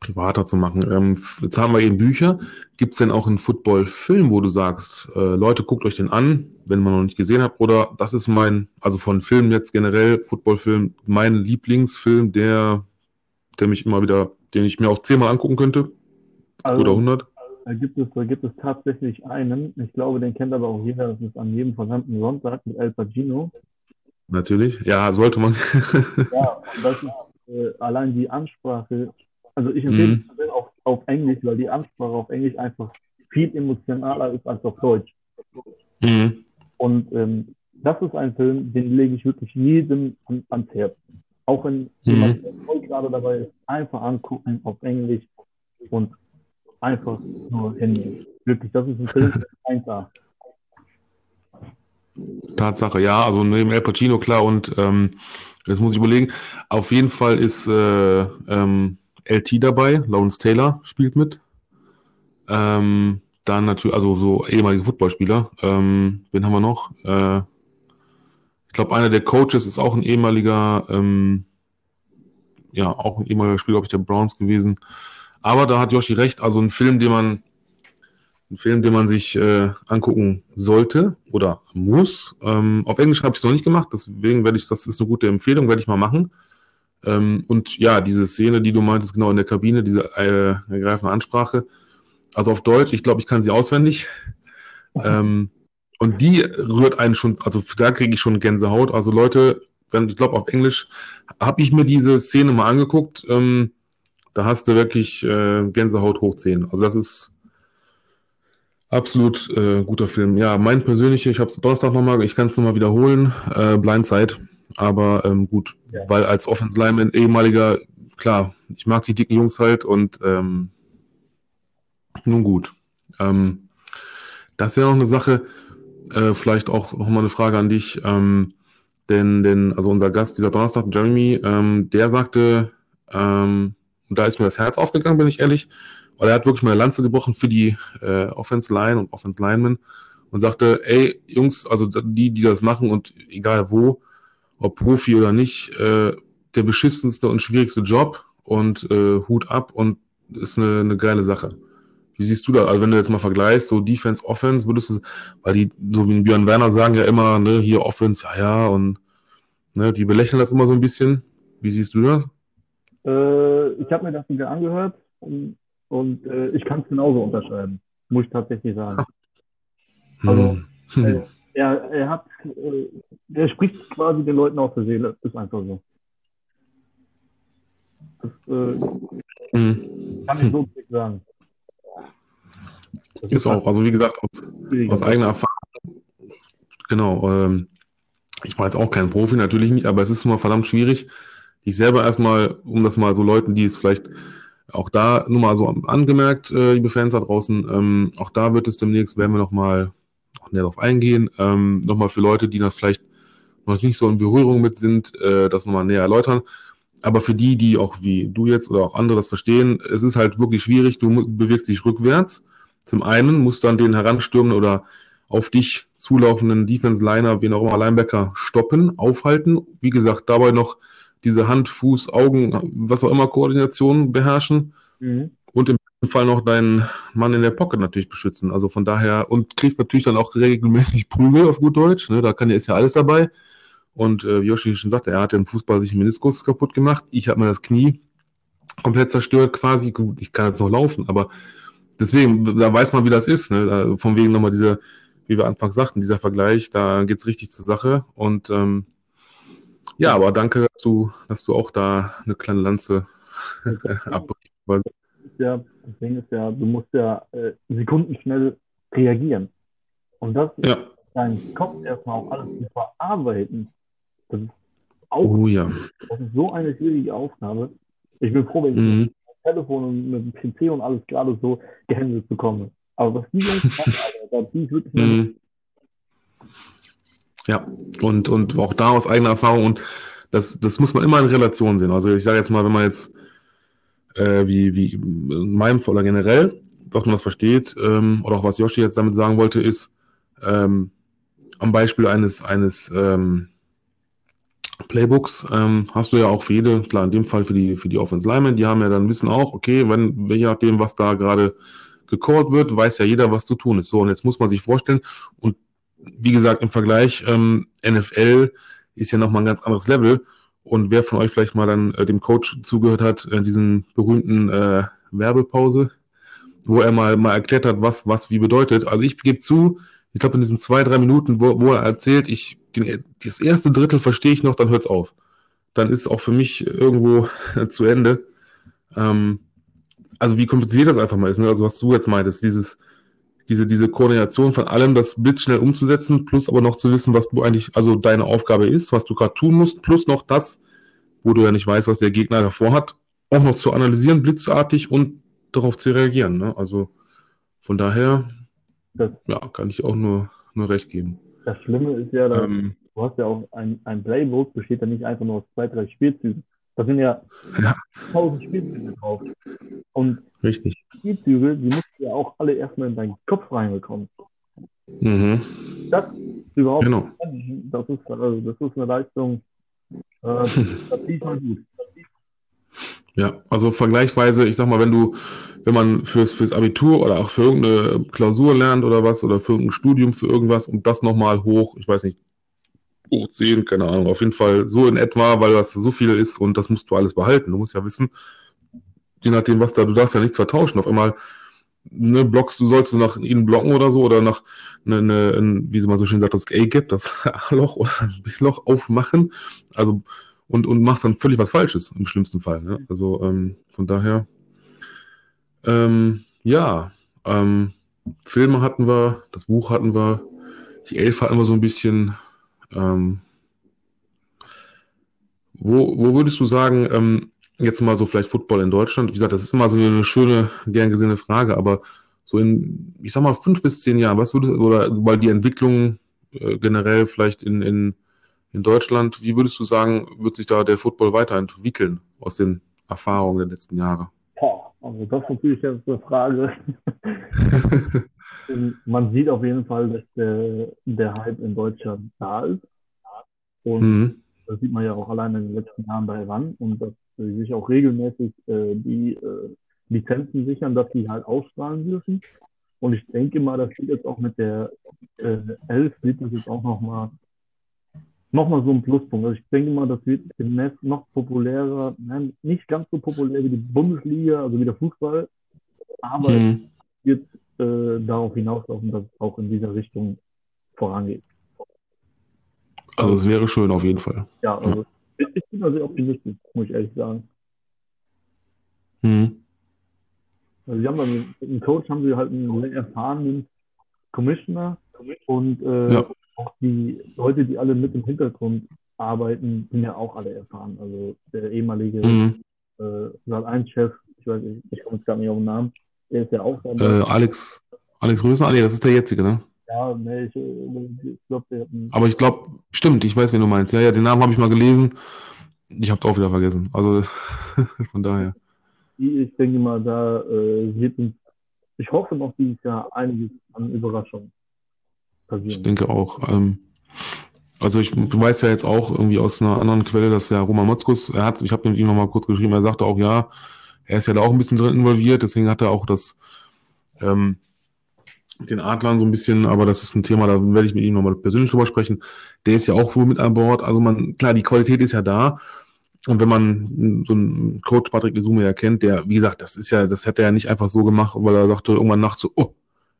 privater zu machen. Ähm, jetzt haben wir eben Bücher. Gibt es denn auch einen Football-Film, wo du sagst, äh, Leute, guckt euch den an, wenn man noch nicht gesehen hat, oder das ist mein, also von Filmen jetzt generell, Football-Film, mein Lieblingsfilm, der, der mich immer wieder den ich mir auch zehnmal angucken könnte? Also, Oder 100? Da gibt, es, da gibt es tatsächlich einen, ich glaube, den kennt aber auch jeder, das ist an jedem verdammten Sonntag mit El Pacino. Natürlich, ja, sollte man. ja, das ist äh, allein die Ansprache, also ich empfehle mhm. es auf, auf Englisch, weil die Ansprache auf Englisch einfach viel emotionaler ist als auf Deutsch. Mhm. Und ähm, das ist ein Film, den lege ich wirklich jedem an, ans Herz. Auch wenn jemand mhm. gerade dabei ist, einfach angucken auf Englisch und einfach nur hinnehmen. Wirklich, das ist ein Film, einfach. Tatsache, ja, also neben El Pacino, klar, und ähm, das muss ich überlegen. Auf jeden Fall ist äh, ähm, LT dabei, Lawrence Taylor spielt mit. Ähm, dann natürlich, also so ehemalige Footballspieler. Ähm, wen haben wir noch? Äh, ich glaube, einer der Coaches ist auch ein ehemaliger, ähm, ja, auch ein ehemaliger Spieler, glaube ich, der Browns gewesen. Aber da hat Yoshi recht, also ein Film, den man, ein Film, den man sich äh, angucken sollte oder muss. Ähm, auf Englisch habe ich es noch nicht gemacht, deswegen werde ich, das ist eine gute Empfehlung, werde ich mal machen. Ähm, und ja, diese Szene, die du meintest, genau in der Kabine, diese äh, ergreifende Ansprache, also auf Deutsch, ich glaube, ich kann sie auswendig. Ähm, und die rührt einen schon, also da kriege ich schon Gänsehaut. Also Leute, wenn ich glaube auf Englisch, habe ich mir diese Szene mal angeguckt. Ähm, da hast du wirklich äh, Gänsehaut hochziehen. Also das ist absolut äh, guter Film. Ja, mein persönlicher, ich habe es Donnerstag nochmal, ich kann es nochmal wiederholen, äh, Blindside. Aber ähm, gut, ja. weil als Offense Lineman ehemaliger, klar, ich mag die dicken Jungs halt und ähm, nun gut. Ähm, das wäre noch eine Sache, äh, vielleicht auch noch mal eine Frage an dich. Ähm, denn, denn, also unser Gast dieser Donnerstag, Jeremy, ähm, der sagte, ähm, da ist mir das Herz aufgegangen, bin ich ehrlich, weil er hat wirklich mal eine Lanze gebrochen für die äh, Offense Line und Offense Linemen und sagte, ey, Jungs, also die, die das machen und egal wo, ob Profi oder nicht, äh, der beschissenste und schwierigste Job und äh, Hut ab und ist eine, eine geile Sache. Wie siehst du da? Also wenn du jetzt mal vergleichst, so Defense, Offense, würdest du, weil die, so wie Björn Werner sagen ja immer, ne, hier Offense, ja, ja, und ne, die belächeln das immer so ein bisschen. Wie siehst du das? Äh, ich habe mir das wieder angehört und, und äh, ich kann es genauso unterschreiben, muss ich tatsächlich sagen. Hm. Also, hm. Er, er hat, äh, er spricht quasi den Leuten aus der Seele, ist einfach so. Das äh, hm. kann ich so nicht sagen. Ist auch, also wie gesagt, aus, aus eigener Erfahrung, genau, ähm, ich war jetzt auch kein Profi, natürlich nicht, aber es ist immer verdammt schwierig. Ich selber erstmal, um das mal so Leuten, die es vielleicht auch da nur mal so angemerkt, äh, liebe Fans da draußen, ähm, auch da wird es demnächst, werden wir nochmal noch näher darauf eingehen, ähm, nochmal für Leute, die das vielleicht noch nicht so in Berührung mit sind, äh, das nochmal näher erläutern. Aber für die, die auch wie du jetzt oder auch andere das verstehen, es ist halt wirklich schwierig, du bewegst dich rückwärts zum einen musst du dann den heranstürmenden oder auf dich zulaufenden Defense-Liner, wen auch immer, Linebacker stoppen, aufhalten. Wie gesagt, dabei noch diese Hand, Fuß, Augen, was auch immer Koordination beherrschen. Mhm. Und im Fall noch deinen Mann in der Pocket natürlich beschützen. Also von daher, und kriegst natürlich dann auch regelmäßig Prügel auf gut Deutsch. Ne? Da kann ist ja alles dabei. Und äh, wie Yoshi schon sagte, er hat im Fußball sich den Meniskus kaputt gemacht. Ich habe mir das Knie komplett zerstört quasi. Gut, ich kann jetzt noch laufen, aber deswegen, da weiß man, wie das ist. Ne? Von wegen nochmal dieser, wie wir anfangs sagten, dieser Vergleich, da geht's richtig zur Sache. Und ähm, ja, aber danke, dass du, dass du auch da eine kleine Lanze abbrichst. Ja, das Ding ist ja, du musst ja äh, sekundenschnell reagieren. Und das ja. dein Kopf erstmal auch alles zu verarbeiten. Das ist auch oh, ja. das ist so eine schwierige Aufgabe. Ich bin froh, wenn ich mhm. Telefon und mit dem PC und alles gerade so gehandelt bekomme. Aber was die Jungs machen, Alter, die ist wirklich mhm. Ja, und, und auch da aus eigener Erfahrung und das, das muss man immer in Relation sehen. Also ich sage jetzt mal, wenn man jetzt äh, wie, wie in meinem Fall oder generell, dass man das versteht, ähm, oder auch was Yoshi jetzt damit sagen wollte, ist ähm, am Beispiel eines, eines ähm, Playbooks ähm, hast du ja auch für jede, klar, in dem Fall für die, für die Offense Linemen, die haben ja dann wissen auch, okay, wenn, je nachdem, was da gerade gecallt wird, weiß ja jeder, was zu tun ist. So, und jetzt muss man sich vorstellen, und wie gesagt, im Vergleich, ähm, NFL ist ja nochmal ein ganz anderes Level. Und wer von euch vielleicht mal dann äh, dem Coach zugehört hat, in diesen berühmten äh, Werbepause, wo er mal, mal erklärt hat, was, was wie bedeutet. Also ich gebe zu, ich glaube in diesen zwei, drei Minuten, wo, wo er erzählt, ich, den, das erste Drittel verstehe ich noch, dann hört's auf. Dann ist auch für mich irgendwo zu Ende. Ähm, also wie kompliziert das einfach mal ist, ne? Also was du jetzt meintest, dieses, diese, diese Koordination von allem, das blitzschnell umzusetzen, plus aber noch zu wissen, was du eigentlich, also deine Aufgabe ist, was du gerade tun musst, plus noch das, wo du ja nicht weißt, was der Gegner davor hat, auch noch zu analysieren, blitzartig und darauf zu reagieren. Ne? Also von daher, das, ja, kann ich auch nur, nur recht geben. Das Schlimme ist ja, dass ähm, du hast ja auch ein, ein Playbook, besteht ja nicht einfach nur aus zwei, drei Spielzügen. Da sind ja, ja. tausend Spielzüge drauf. Und Richtig. Spielzüge, die musst du ja auch alle erstmal in deinen Kopf reinbekommen. Mhm. Das überhaupt genau. das ist, also das ist eine Leistung, äh, das sieht man gut. Ja, also vergleichsweise, ich sag mal, wenn du, wenn man fürs, fürs Abitur oder auch für irgendeine Klausur lernt oder was, oder für irgendein Studium, für irgendwas und das nochmal hoch, ich weiß nicht, hoch 10, keine Ahnung, auf jeden Fall so in etwa, weil das so viel ist und das musst du alles behalten. Du musst ja wissen, je nachdem, was da, du darfst ja nichts vertauschen. Auf einmal ne, blockst du, sollst du nach ihnen blocken oder so oder nach ne, ne, wie sie mal so schön sagt, das A-Gap, das A-Loch oder das B-Loch aufmachen. Also und, und machst dann völlig was Falsches im schlimmsten Fall. Ne? Also ähm, von daher, ähm, ja, ähm, Filme hatten wir, das Buch hatten wir, die Elf hatten wir so ein bisschen. Ähm, wo, wo würdest du sagen, ähm, jetzt mal so vielleicht Football in Deutschland? Wie gesagt, das ist immer so eine schöne, gern gesehene Frage, aber so in, ich sag mal, fünf bis zehn Jahren, was würdest du, oder weil die Entwicklung äh, generell vielleicht in, in, in Deutschland, wie würdest du sagen, wird sich da der Football weiterentwickeln aus den Erfahrungen der letzten Jahre? Boah, also das ist natürlich jetzt eine Frage. Man sieht auf jeden Fall, dass der, der Hype in Deutschland da ist. Und mhm. das sieht man ja auch alleine in den letzten Jahren bei RAN und dass sich auch regelmäßig äh, die äh, Lizenzen sichern, dass die halt ausstrahlen dürfen. Und ich denke mal, das wird jetzt auch mit der äh, 11 wird das jetzt auch nochmal noch mal so ein Pluspunkt. Also ich denke mal, das wird demnächst noch populärer, nein, nicht ganz so populär wie die Bundesliga, also wie der Fußball, aber mhm. wird äh, darauf hinauslaufen, dass es auch in dieser Richtung vorangeht. Also es wäre schön auf jeden Fall. Ja, also ja. Ich, bin da sehr optimistisch, muss ich ehrlich sagen. Mhm. Also sie haben dann, im Coach haben sie halt einen sehr erfahrenen Commissioner und äh, ja. auch die Leute, die alle mit im Hintergrund arbeiten, sind ja auch alle erfahren. Also der ehemalige mhm. äh, Saal 1 Chef, ich weiß nicht, ich komme jetzt gar nicht auf den Namen, der ist ja auch dabei. Äh, Alex, Alex Rösner, ah, nee, das ist der jetzige, ne? Ja, nee, ich, ich glaube, der hat einen... Aber ich glaube, stimmt, ich weiß, wen du meinst. Ja, ja, den Namen habe ich mal gelesen. Ich habe auch wieder vergessen. Also von daher. Ich denke mal, da äh, wird uns, ich hoffe noch dieses Jahr einiges an Überraschungen passieren. Ich denke auch. Ähm, also ich weiß ja jetzt auch irgendwie aus einer anderen Quelle, dass der Roman Motzkus, er hat, ich habe mit ihm nochmal kurz geschrieben, er sagte auch, ja, er ist ja da auch ein bisschen drin involviert, deswegen hat er auch das ähm, den Adlern so ein bisschen, aber das ist ein Thema, da werde ich mit ihm nochmal persönlich drüber sprechen. Der ist ja auch wohl mit an Bord. Also man, klar, die Qualität ist ja da. Und wenn man so einen Coach Patrick Isume ja kennt, der, wie gesagt, das ist ja, das hätte er ja nicht einfach so gemacht, weil er dachte irgendwann nachts so, oh,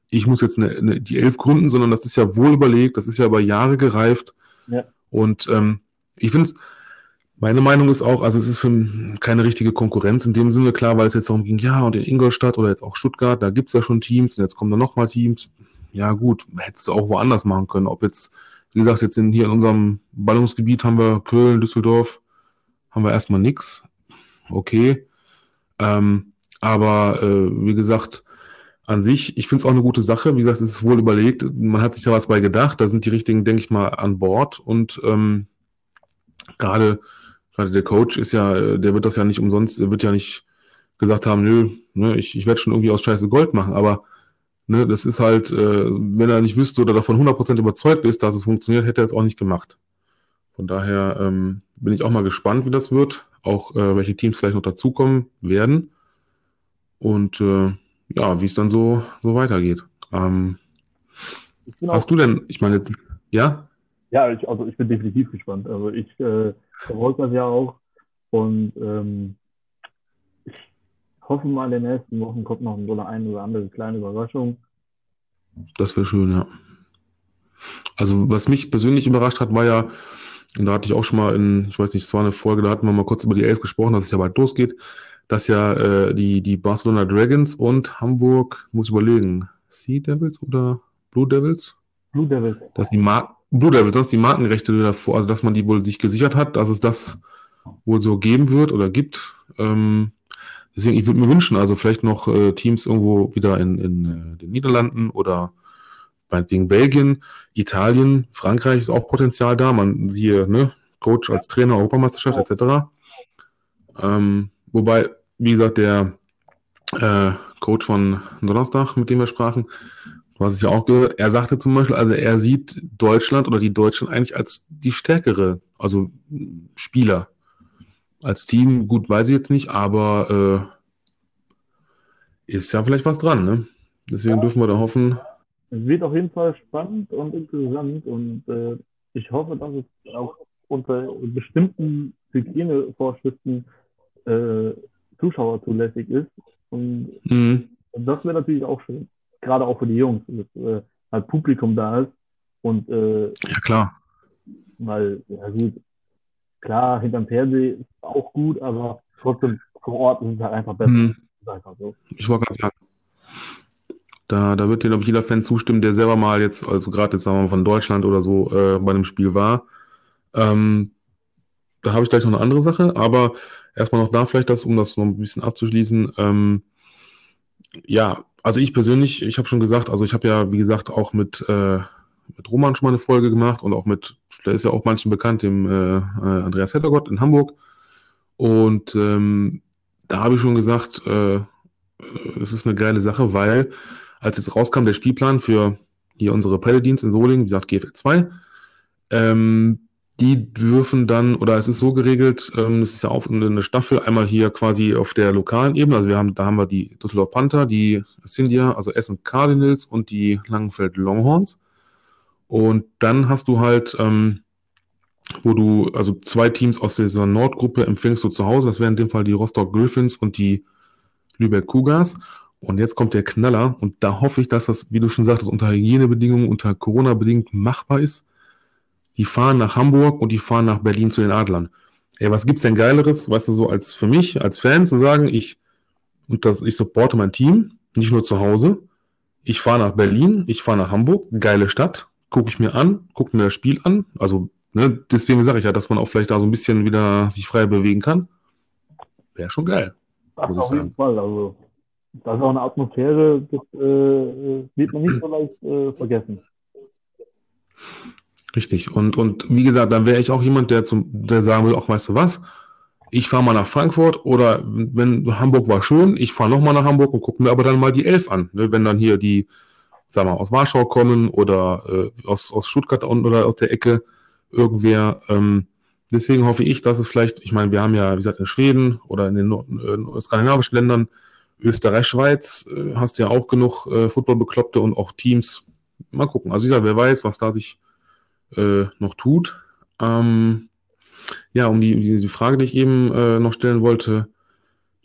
ich muss jetzt eine, eine, die elf gründen, sondern das ist ja wohl überlegt, das ist ja über Jahre gereift. Ja. Und ähm, ich finde es, meine Meinung ist auch, also es ist für keine richtige Konkurrenz in dem Sinne, klar, weil es jetzt darum ging, ja, und in Ingolstadt oder jetzt auch Stuttgart, da gibt's ja schon Teams und jetzt kommen da nochmal Teams. Ja, gut, hättest du auch woanders machen können. Ob jetzt, wie gesagt, jetzt in, hier in unserem Ballungsgebiet haben wir Köln, Düsseldorf, haben wir erstmal nix. Okay. Ähm, aber äh, wie gesagt, an sich, ich finde es auch eine gute Sache. Wie gesagt, es ist wohl überlegt. Man hat sich da was bei gedacht. Da sind die richtigen, denke ich mal, an Bord. Und ähm, gerade gerade der Coach ist ja, äh, der wird das ja nicht umsonst, wird ja nicht gesagt haben, nö, ne, ich, ich werde schon irgendwie aus Scheiße Gold machen, aber ne, das ist halt, äh, wenn er nicht wüsste oder davon 100% überzeugt ist, dass es funktioniert, hätte er es auch nicht gemacht. Von daher ähm, bin ich auch mal gespannt, wie das wird, auch äh, welche Teams vielleicht noch dazukommen werden und äh, ja, wie es dann so, so weitergeht. Ähm, hast du denn, ich meine jetzt, ja? Ja, ich, also ich bin definitiv gespannt. Also ich äh, verfolge das ja auch und ähm, ich hoffe mal, in den nächsten Wochen kommt noch so eine oder andere kleine Überraschung. Das wäre schön, ja. Also was mich persönlich überrascht hat, war ja, und da hatte ich auch schon mal in, ich weiß nicht, es war eine Folge, da hatten wir mal kurz über die Elf gesprochen, dass es ja bald losgeht, dass ja äh, die, die Barcelona Dragons und Hamburg, muss ich überlegen, Sea Devils oder Blue Devils? Blue Devils. Dass die Mar Blue Devils, dass die Markenrechte davor, also dass man die wohl sich gesichert hat, dass es das wohl so geben wird oder gibt. Ähm, deswegen, ich würde mir wünschen, also vielleicht noch äh, Teams irgendwo wieder in, in äh, den Niederlanden oder meinetwegen Belgien, Italien, Frankreich ist auch Potenzial da. Man siehe, ne, Coach als Trainer, Europameisterschaft etc. Ähm, wobei, wie gesagt, der äh, Coach von Donnerstag, mit dem wir sprachen, du hast es ja auch gehört, er sagte zum Beispiel, also er sieht Deutschland oder die Deutschen eigentlich als die stärkere, also Spieler. Als Team, gut, weiß ich jetzt nicht, aber äh, ist ja vielleicht was dran, ne? Deswegen ja. dürfen wir da hoffen, es wird auf jeden Fall spannend und interessant und äh, ich hoffe, dass es auch unter bestimmten Hygienevorschriften äh, Zuschauer zulässig ist. Und mhm. das wäre natürlich auch schön. Gerade auch für die Jungs, dass äh, halt Publikum da ist. Und äh, ja klar. Weil, ja gut, klar, hinterm Fernsehen ist auch gut, aber trotzdem vor Ort ist es halt einfach besser. Mhm. Einfach so. Ich wollte gerade sagen, da, da wird dir, glaube ich, jeder Fan zustimmen, der selber mal jetzt, also gerade jetzt sagen wir mal von Deutschland oder so, äh, bei einem Spiel war. Ähm, da habe ich gleich noch eine andere Sache, aber erstmal noch da vielleicht das, um das noch ein bisschen abzuschließen. Ähm, ja, also ich persönlich, ich habe schon gesagt, also ich habe ja, wie gesagt, auch mit, äh, mit Roman schon mal eine Folge gemacht und auch mit, der ist ja auch manchen bekannt, dem äh, äh Andreas Hettergott in Hamburg. Und ähm, da habe ich schon gesagt, äh, es ist eine geile Sache, weil als jetzt rauskam der Spielplan für hier unsere Paladins in Solingen, wie gesagt GFL 2, ähm, die dürfen dann, oder es ist so geregelt, ähm, es ist ja auch eine Staffel, einmal hier quasi auf der lokalen Ebene, also wir haben, da haben wir die Düsseldorf Panther, die Cindia, also Essen Cardinals und die Langenfeld Longhorns. Und dann hast du halt, ähm, wo du, also zwei Teams aus dieser Nordgruppe empfängst du zu Hause, das wären in dem Fall die Rostock Griffins und die Lübeck Cougars. Und jetzt kommt der Knaller und da hoffe ich, dass das, wie du schon sagtest, unter Hygienebedingungen, unter Corona-bedingt machbar ist. Die fahren nach Hamburg und die fahren nach Berlin zu den Adlern. Ey, was gibt's denn Geileres, weißt du, so als für mich, als Fan zu sagen, ich, und das, ich supporte mein Team, nicht nur zu Hause. Ich fahre nach Berlin, ich fahre nach Hamburg, geile Stadt, gucke ich mir an, gucke mir das Spiel an. Also, ne, deswegen sage ich ja, dass man auch vielleicht da so ein bisschen wieder sich frei bewegen kann. Wäre schon geil. Das auf jeden Fall. Also das ist auch eine Atmosphäre, das äh, wird man nicht so leicht äh, vergessen. Richtig. Und, und wie gesagt, dann wäre ich auch jemand, der zum, der sagen will, auch weißt du was, ich fahre mal nach Frankfurt oder wenn Hamburg war schön, ich fahre nochmal nach Hamburg und gucke mir aber dann mal die Elf an. Ne? Wenn dann hier die, sag mal, aus Warschau kommen oder äh, aus, aus Stuttgart oder aus der Ecke irgendwer. Ähm, deswegen hoffe ich, dass es vielleicht, ich meine, wir haben ja, wie gesagt, in Schweden oder in den äh, skandinavischen Ländern Österreich, Schweiz äh, hast ja auch genug äh, Football-Bekloppte und auch Teams. Mal gucken. Also, dieser, wer weiß, was da sich äh, noch tut. Ähm, ja, um die, die, Frage, die ich eben äh, noch stellen wollte,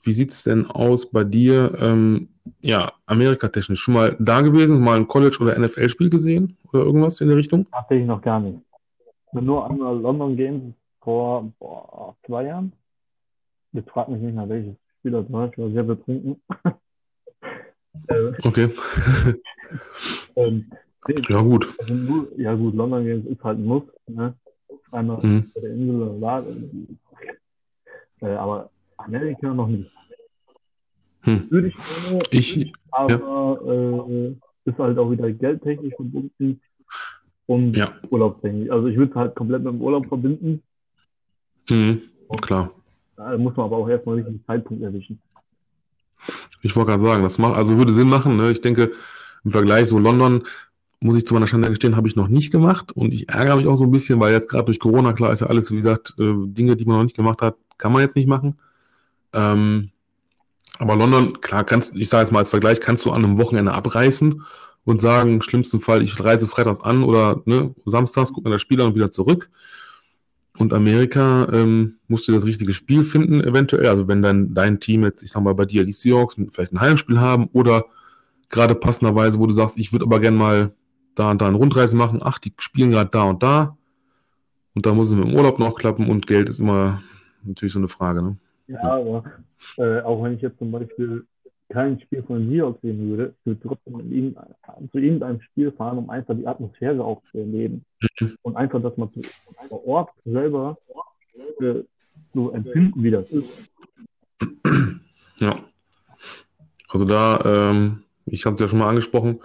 wie sieht es denn aus bei dir, ähm, ja, amerikatechnisch? Schon mal da gewesen, mal ein College- oder NFL-Spiel gesehen oder irgendwas in der Richtung? Tatsächlich noch gar nicht. Nur an London Games vor boah, zwei Jahren. Jetzt fragt mich nicht mehr welches. Spieler war. Ich war sehr betrunken. äh, okay. ähm, ja, gut. Also nur, ja, gut, London Games ist halt ein Muss. Ne? Einmal mhm. bei der Insel war. Äh, aber Amerika noch nicht. Hm. Würde ich gerne, ich, aber ja. äh, ist halt auch wieder geldtechnisch verbunden und ja. urlaubstechnisch. Also ich würde es halt komplett mit dem Urlaub verbinden. Mhm. Klar. Da muss man aber auch erstmal richtig den Zeitpunkt erwischen. Ich wollte gerade sagen, das macht, also würde Sinn machen. Ne? Ich denke, im Vergleich so London, muss ich zu meiner Schande gestehen, habe ich noch nicht gemacht. Und ich ärgere mich auch so ein bisschen, weil jetzt gerade durch Corona, klar ist ja alles, wie gesagt, äh, Dinge, die man noch nicht gemacht hat, kann man jetzt nicht machen. Ähm, aber London, klar, kannst, ich sage jetzt mal als Vergleich, kannst du an einem Wochenende abreißen und sagen, im schlimmsten Fall, ich reise freitags an oder ne, samstags, gucke mir das Spiel an und wieder zurück. Und Amerika ähm, musst du das richtige Spiel finden, eventuell. Also wenn dann dein Team jetzt, ich sag mal, bei dir die Seahawks vielleicht ein Heimspiel haben oder gerade passenderweise, wo du sagst, ich würde aber gern mal da und da eine Rundreise machen. Ach, die spielen gerade da und da. Und da muss es mit dem Urlaub noch klappen und Geld ist immer natürlich so eine Frage. Ne? Ja, aber äh, auch wenn ich jetzt zum Beispiel kein Spiel von Seahawks sehen würde, ich würde trotzdem zu irgendeinem Spiel fahren, um einfach die Atmosphäre auch zu erleben. Mhm. Und einfach, dass man vor Ort selber äh, so empfinden, wie das ist. Ja. Also da, ähm, ich habe es ja schon mal angesprochen,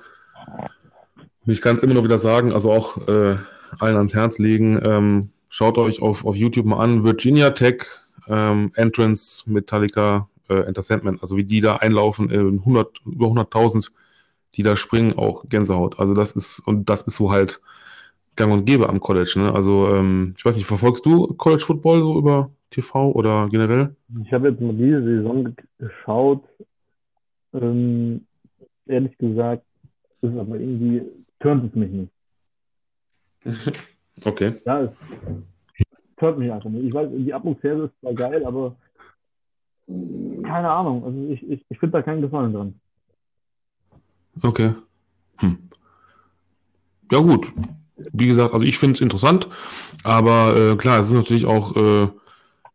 ich kann es immer noch wieder sagen, also auch äh, allen ans Herz legen, ähm, schaut euch auf, auf YouTube mal an, Virginia Tech, ähm, Entrance, Metallica, äh, Enter also wie die da einlaufen, äh, 100, über 100.000, die da springen, auch Gänsehaut. Also das ist, und das ist so halt gang und gäbe am College. Ne? Also ähm, ich weiß nicht, verfolgst du College Football so über TV oder generell? Ich habe jetzt mal diese Saison geschaut. Ähm, ehrlich gesagt, ist aber irgendwie, turnt es mich nicht. Okay. Ja, es hört mich einfach nicht. Ich weiß, die Atmosphäre ist zwar geil, aber keine Ahnung. Also ich, ich, ich finde da keinen Gefallen dran. Okay. Hm. Ja, gut. Wie gesagt, also ich finde es interessant, aber äh, klar, es ist natürlich auch, äh, ja,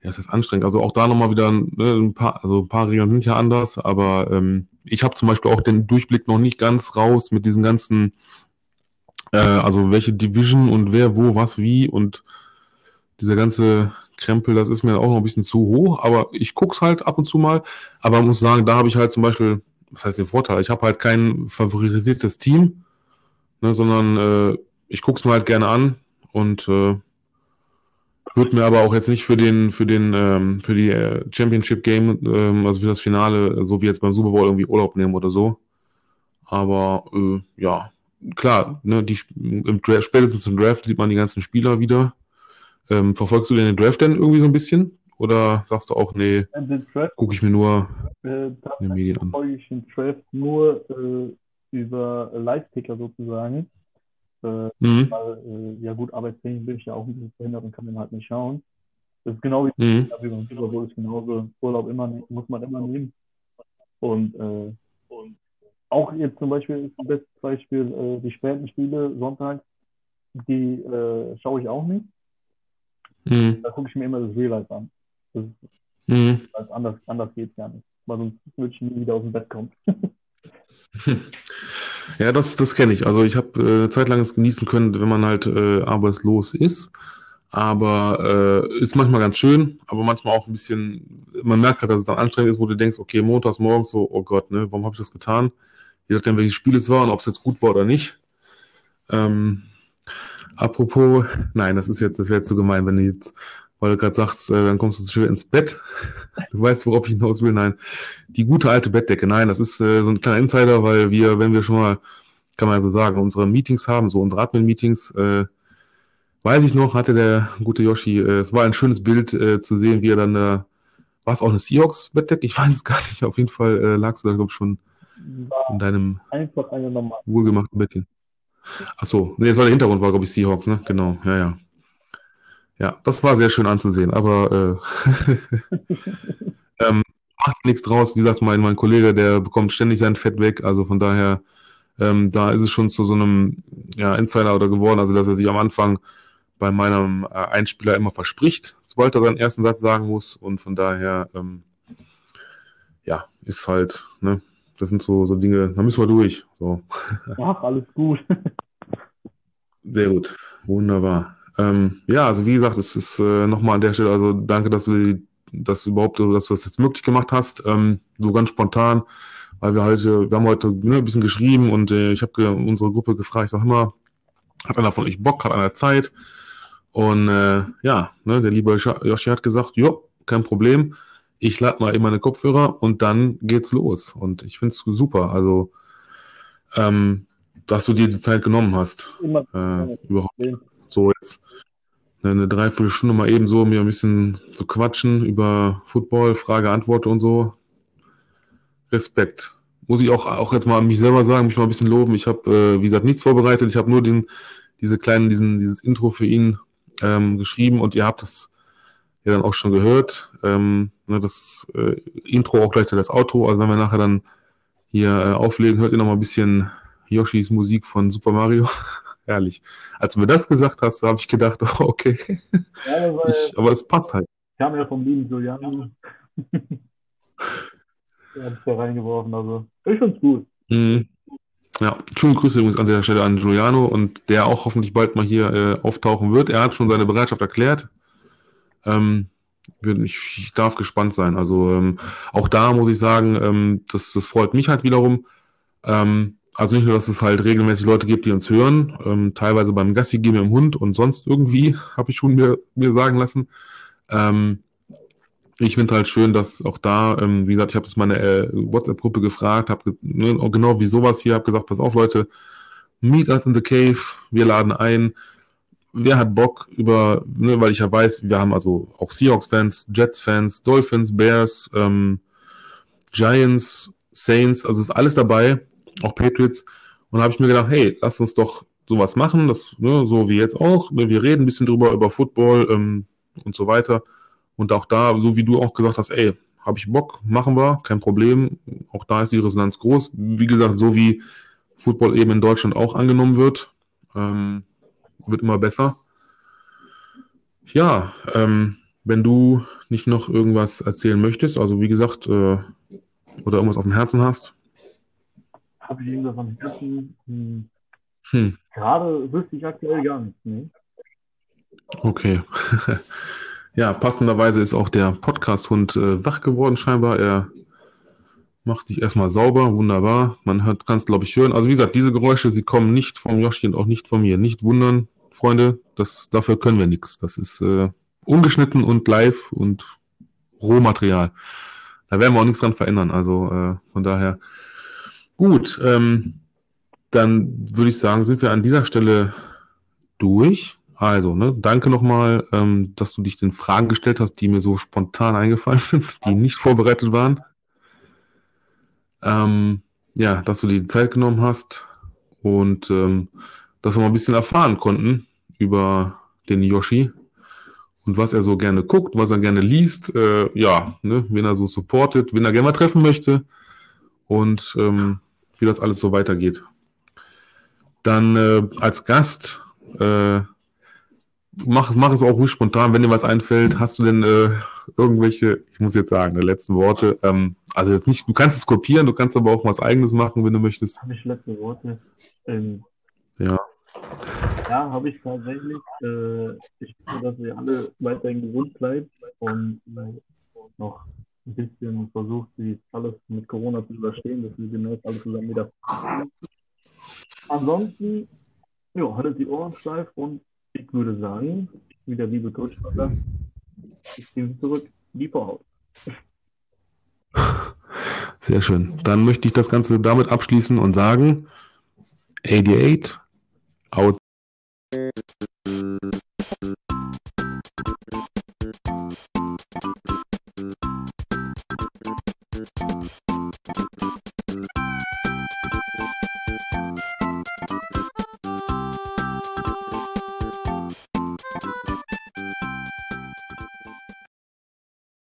es ist anstrengend. Also auch da nochmal wieder ne, ein paar, also ein paar Regeln sind ja anders, aber ähm, ich habe zum Beispiel auch den Durchblick noch nicht ganz raus mit diesen ganzen, äh, also welche Division und wer, wo, was, wie und dieser ganze Krempel, das ist mir auch noch ein bisschen zu hoch, aber ich guck's halt ab und zu mal. Aber muss sagen, da habe ich halt zum Beispiel, was heißt den Vorteil? Ich habe halt kein favorisiertes Team, ne, sondern äh, ich guck's mir halt gerne an und äh, würde mir aber auch jetzt nicht für den, für den, ähm, für die äh, Championship Game, ähm, also für das Finale, so wie jetzt beim Super Bowl irgendwie Urlaub nehmen oder so. Aber äh, ja, klar, ne, die im Draft, spätestens im Draft sieht man die ganzen Spieler wieder. Ähm, verfolgst du denn den Draft denn irgendwie so ein bisschen? Oder sagst du auch, nee, gucke ich mir nur äh, in den Medien an? verfolge ich den Draft nur äh, über Live-Ticker sozusagen. Äh, mhm. weil, äh, ja gut, arbeitstechnisch bin ich ja auch ein bisschen verhindert und kann den halt nicht schauen. Das ist genau wie, mhm. wie beim Super Bowl ist genauso. Urlaub immer, muss man immer nehmen. Und, äh, und auch jetzt zum Beispiel ist das beste Beispiel äh, die späten Spiele sonntags, die äh, schaue ich auch nicht. Mhm. Da gucke ich mir immer das Real Life an. Das ist, mhm. anders, anders geht es gar nicht. Weil sonst würde ich nie wieder aus dem Bett kommen. ja, das, das kenne ich. Also ich habe äh, eine Zeit lang es genießen können, wenn man halt äh, arbeitslos ist. Aber äh, ist manchmal ganz schön, aber manchmal auch ein bisschen, man merkt halt, dass es dann anstrengend ist, wo du denkst, okay, montags morgens so, oh Gott, ne, warum habe ich das getan? Je nachdem, welches Spiel es war und ob es jetzt gut war oder nicht. Ähm, Apropos, nein, das ist jetzt, das wäre zu gemein, wenn du jetzt, weil du gerade sagst, äh, dann kommst du schön ins Bett. Du weißt, worauf ich hinaus will. Nein, die gute alte Bettdecke. Nein, das ist äh, so ein kleiner Insider, weil wir, wenn wir schon mal, kann man ja so sagen, unsere Meetings haben, so unsere Admin-Meetings, äh, weiß ich noch, hatte der gute Yoshi, äh, es war ein schönes Bild äh, zu sehen, wie er dann, äh, war es auch eine Seahawks-Bettdecke? Ich weiß es gar nicht. Auf jeden Fall äh, lagst du da, glaube ich, schon in deinem wohlgemachten Bettchen. Ach so, nee, das war der Hintergrund, war, glaube ich, Seahawks, ne? Genau, ja, ja. Ja, das war sehr schön anzusehen, aber äh, ähm, macht nichts draus. Wie gesagt, mein, mein Kollege, der bekommt ständig sein Fett weg, also von daher, ähm, da ist es schon zu so einem ja, Insider oder geworden, also dass er sich am Anfang bei meinem äh, Einspieler immer verspricht, sobald er seinen ersten Satz sagen muss und von daher, ähm, ja, ist halt, ne, das sind so, so Dinge, da müssen wir durch. So. Ach, alles gut. Sehr gut, wunderbar. Ähm, ja, also wie gesagt, es ist äh, nochmal an der Stelle, also danke, dass du das überhaupt, dass du das jetzt möglich gemacht hast, ähm, so ganz spontan, weil wir heute, wir haben heute ne, ein bisschen geschrieben und äh, ich habe unsere Gruppe gefragt, ich sag immer, hat einer von euch Bock, hat einer Zeit? Und äh, ja, ne, der liebe Joshi hat gesagt, jo, kein Problem ich lade mal eben meine Kopfhörer und dann geht's los. Und ich finde es super. Also, ähm, dass du dir die Zeit genommen hast. Immer. Äh, überhaupt. So jetzt eine Dreiviertelstunde mal eben so mir ein bisschen zu quatschen über Football, Frage, Antwort und so. Respekt. muss ich auch, auch jetzt mal an mich selber sagen, mich mal ein bisschen loben. Ich habe, äh, wie gesagt, nichts vorbereitet. Ich habe nur den, diese kleinen, diesen, dieses Intro für ihn ähm, geschrieben und ihr habt es ja dann auch schon gehört. Ähm, ne, das äh, Intro auch gleichzeitig das Auto. Also wenn wir nachher dann hier äh, auflegen, hört ihr noch mal ein bisschen Yoshis Musik von Super Mario. Herrlich. Als du mir das gesagt hast, habe ich gedacht, oh, okay. Ja, ich, aber es passt halt. Kam ja vom lieben Julian. Der hat es da reingeworfen, also ich finde es gut. Mhm. Ja, schöne Grüße übrigens an der Stelle an Giuliano und der auch hoffentlich bald mal hier äh, auftauchen wird. Er hat schon seine Bereitschaft erklärt. Ähm, ich, darf gespannt sein. Also ähm, auch da muss ich sagen, ähm, das, das freut mich halt wiederum. Ähm, also nicht nur, dass es halt regelmäßig Leute gibt, die uns hören, ähm, teilweise beim Gassi gehen mit dem Hund und sonst irgendwie, habe ich schon mir, mir sagen lassen. Ähm, ich finde halt schön, dass auch da, ähm, wie gesagt, ich habe das meine äh, WhatsApp-Gruppe gefragt, habe ne, genau wie sowas hier, habe gesagt, pass auf Leute, meet us in the cave, wir laden ein. Wer hat Bock über, ne, weil ich ja weiß, wir haben also auch Seahawks-Fans, Jets-Fans, Dolphins, Bears, ähm, Giants, Saints, also ist alles dabei, auch Patriots. Und da habe ich mir gedacht, hey, lass uns doch sowas machen, das, ne, so wie jetzt auch. Ne, wir reden ein bisschen drüber, über Football ähm, und so weiter. Und auch da, so wie du auch gesagt hast, ey, habe ich Bock, machen wir, kein Problem. Auch da ist die Resonanz groß. Wie gesagt, so wie Football eben in Deutschland auch angenommen wird, ähm, wird immer besser. Ja, ähm, wenn du nicht noch irgendwas erzählen möchtest, also wie gesagt, äh, oder irgendwas auf dem Herzen hast. Habe ich irgendwas am Herzen? Hm. Hm. Gerade wüsste ich aktuell gar nichts. Ne? Okay. Ja, passenderweise ist auch der Podcast-Hund äh, wach geworden scheinbar. Er macht sich erstmal sauber, wunderbar. Man kann es, glaube ich, hören. Also wie gesagt, diese Geräusche, sie kommen nicht vom Yoshi und auch nicht von mir. Nicht wundern, Freunde, das, dafür können wir nichts. Das ist äh, ungeschnitten und live und Rohmaterial. Da werden wir auch nichts dran verändern. Also äh, von daher gut. Ähm, dann würde ich sagen, sind wir an dieser Stelle durch. Also, ne, danke nochmal, ähm, dass du dich den Fragen gestellt hast, die mir so spontan eingefallen sind, die nicht vorbereitet waren. Ähm, ja, dass du dir die Zeit genommen hast und ähm, dass wir mal ein bisschen erfahren konnten über den Yoshi und was er so gerne guckt, was er gerne liest, äh, ja, ne, wen er so supportet, wen er gerne mal treffen möchte und ähm, wie das alles so weitergeht. Dann äh, als Gast äh, mach, mach es auch ruhig spontan, wenn dir was einfällt. Hast du denn äh, irgendwelche, ich muss jetzt sagen, letzten Worte? Ähm, also jetzt nicht, du kannst es kopieren, du kannst aber auch was eigenes machen, wenn du möchtest. Habe ich letzte Worte? Ähm, ja. Ja, habe ich tatsächlich. Äh, ich hoffe, dass ihr alle weiterhin gesund bleibt und äh, noch ein bisschen versucht, wie alles mit Corona zu überstehen, dass wir demnächst alle zusammen wieder. Ansonsten, ja, haltet die Ohren steif und ich würde sagen, wie der liebe Coach sagt, ich gehe zurück, lieber aus. Sehr schön. Dann möchte ich das Ganze damit abschließen und sagen, 88 out.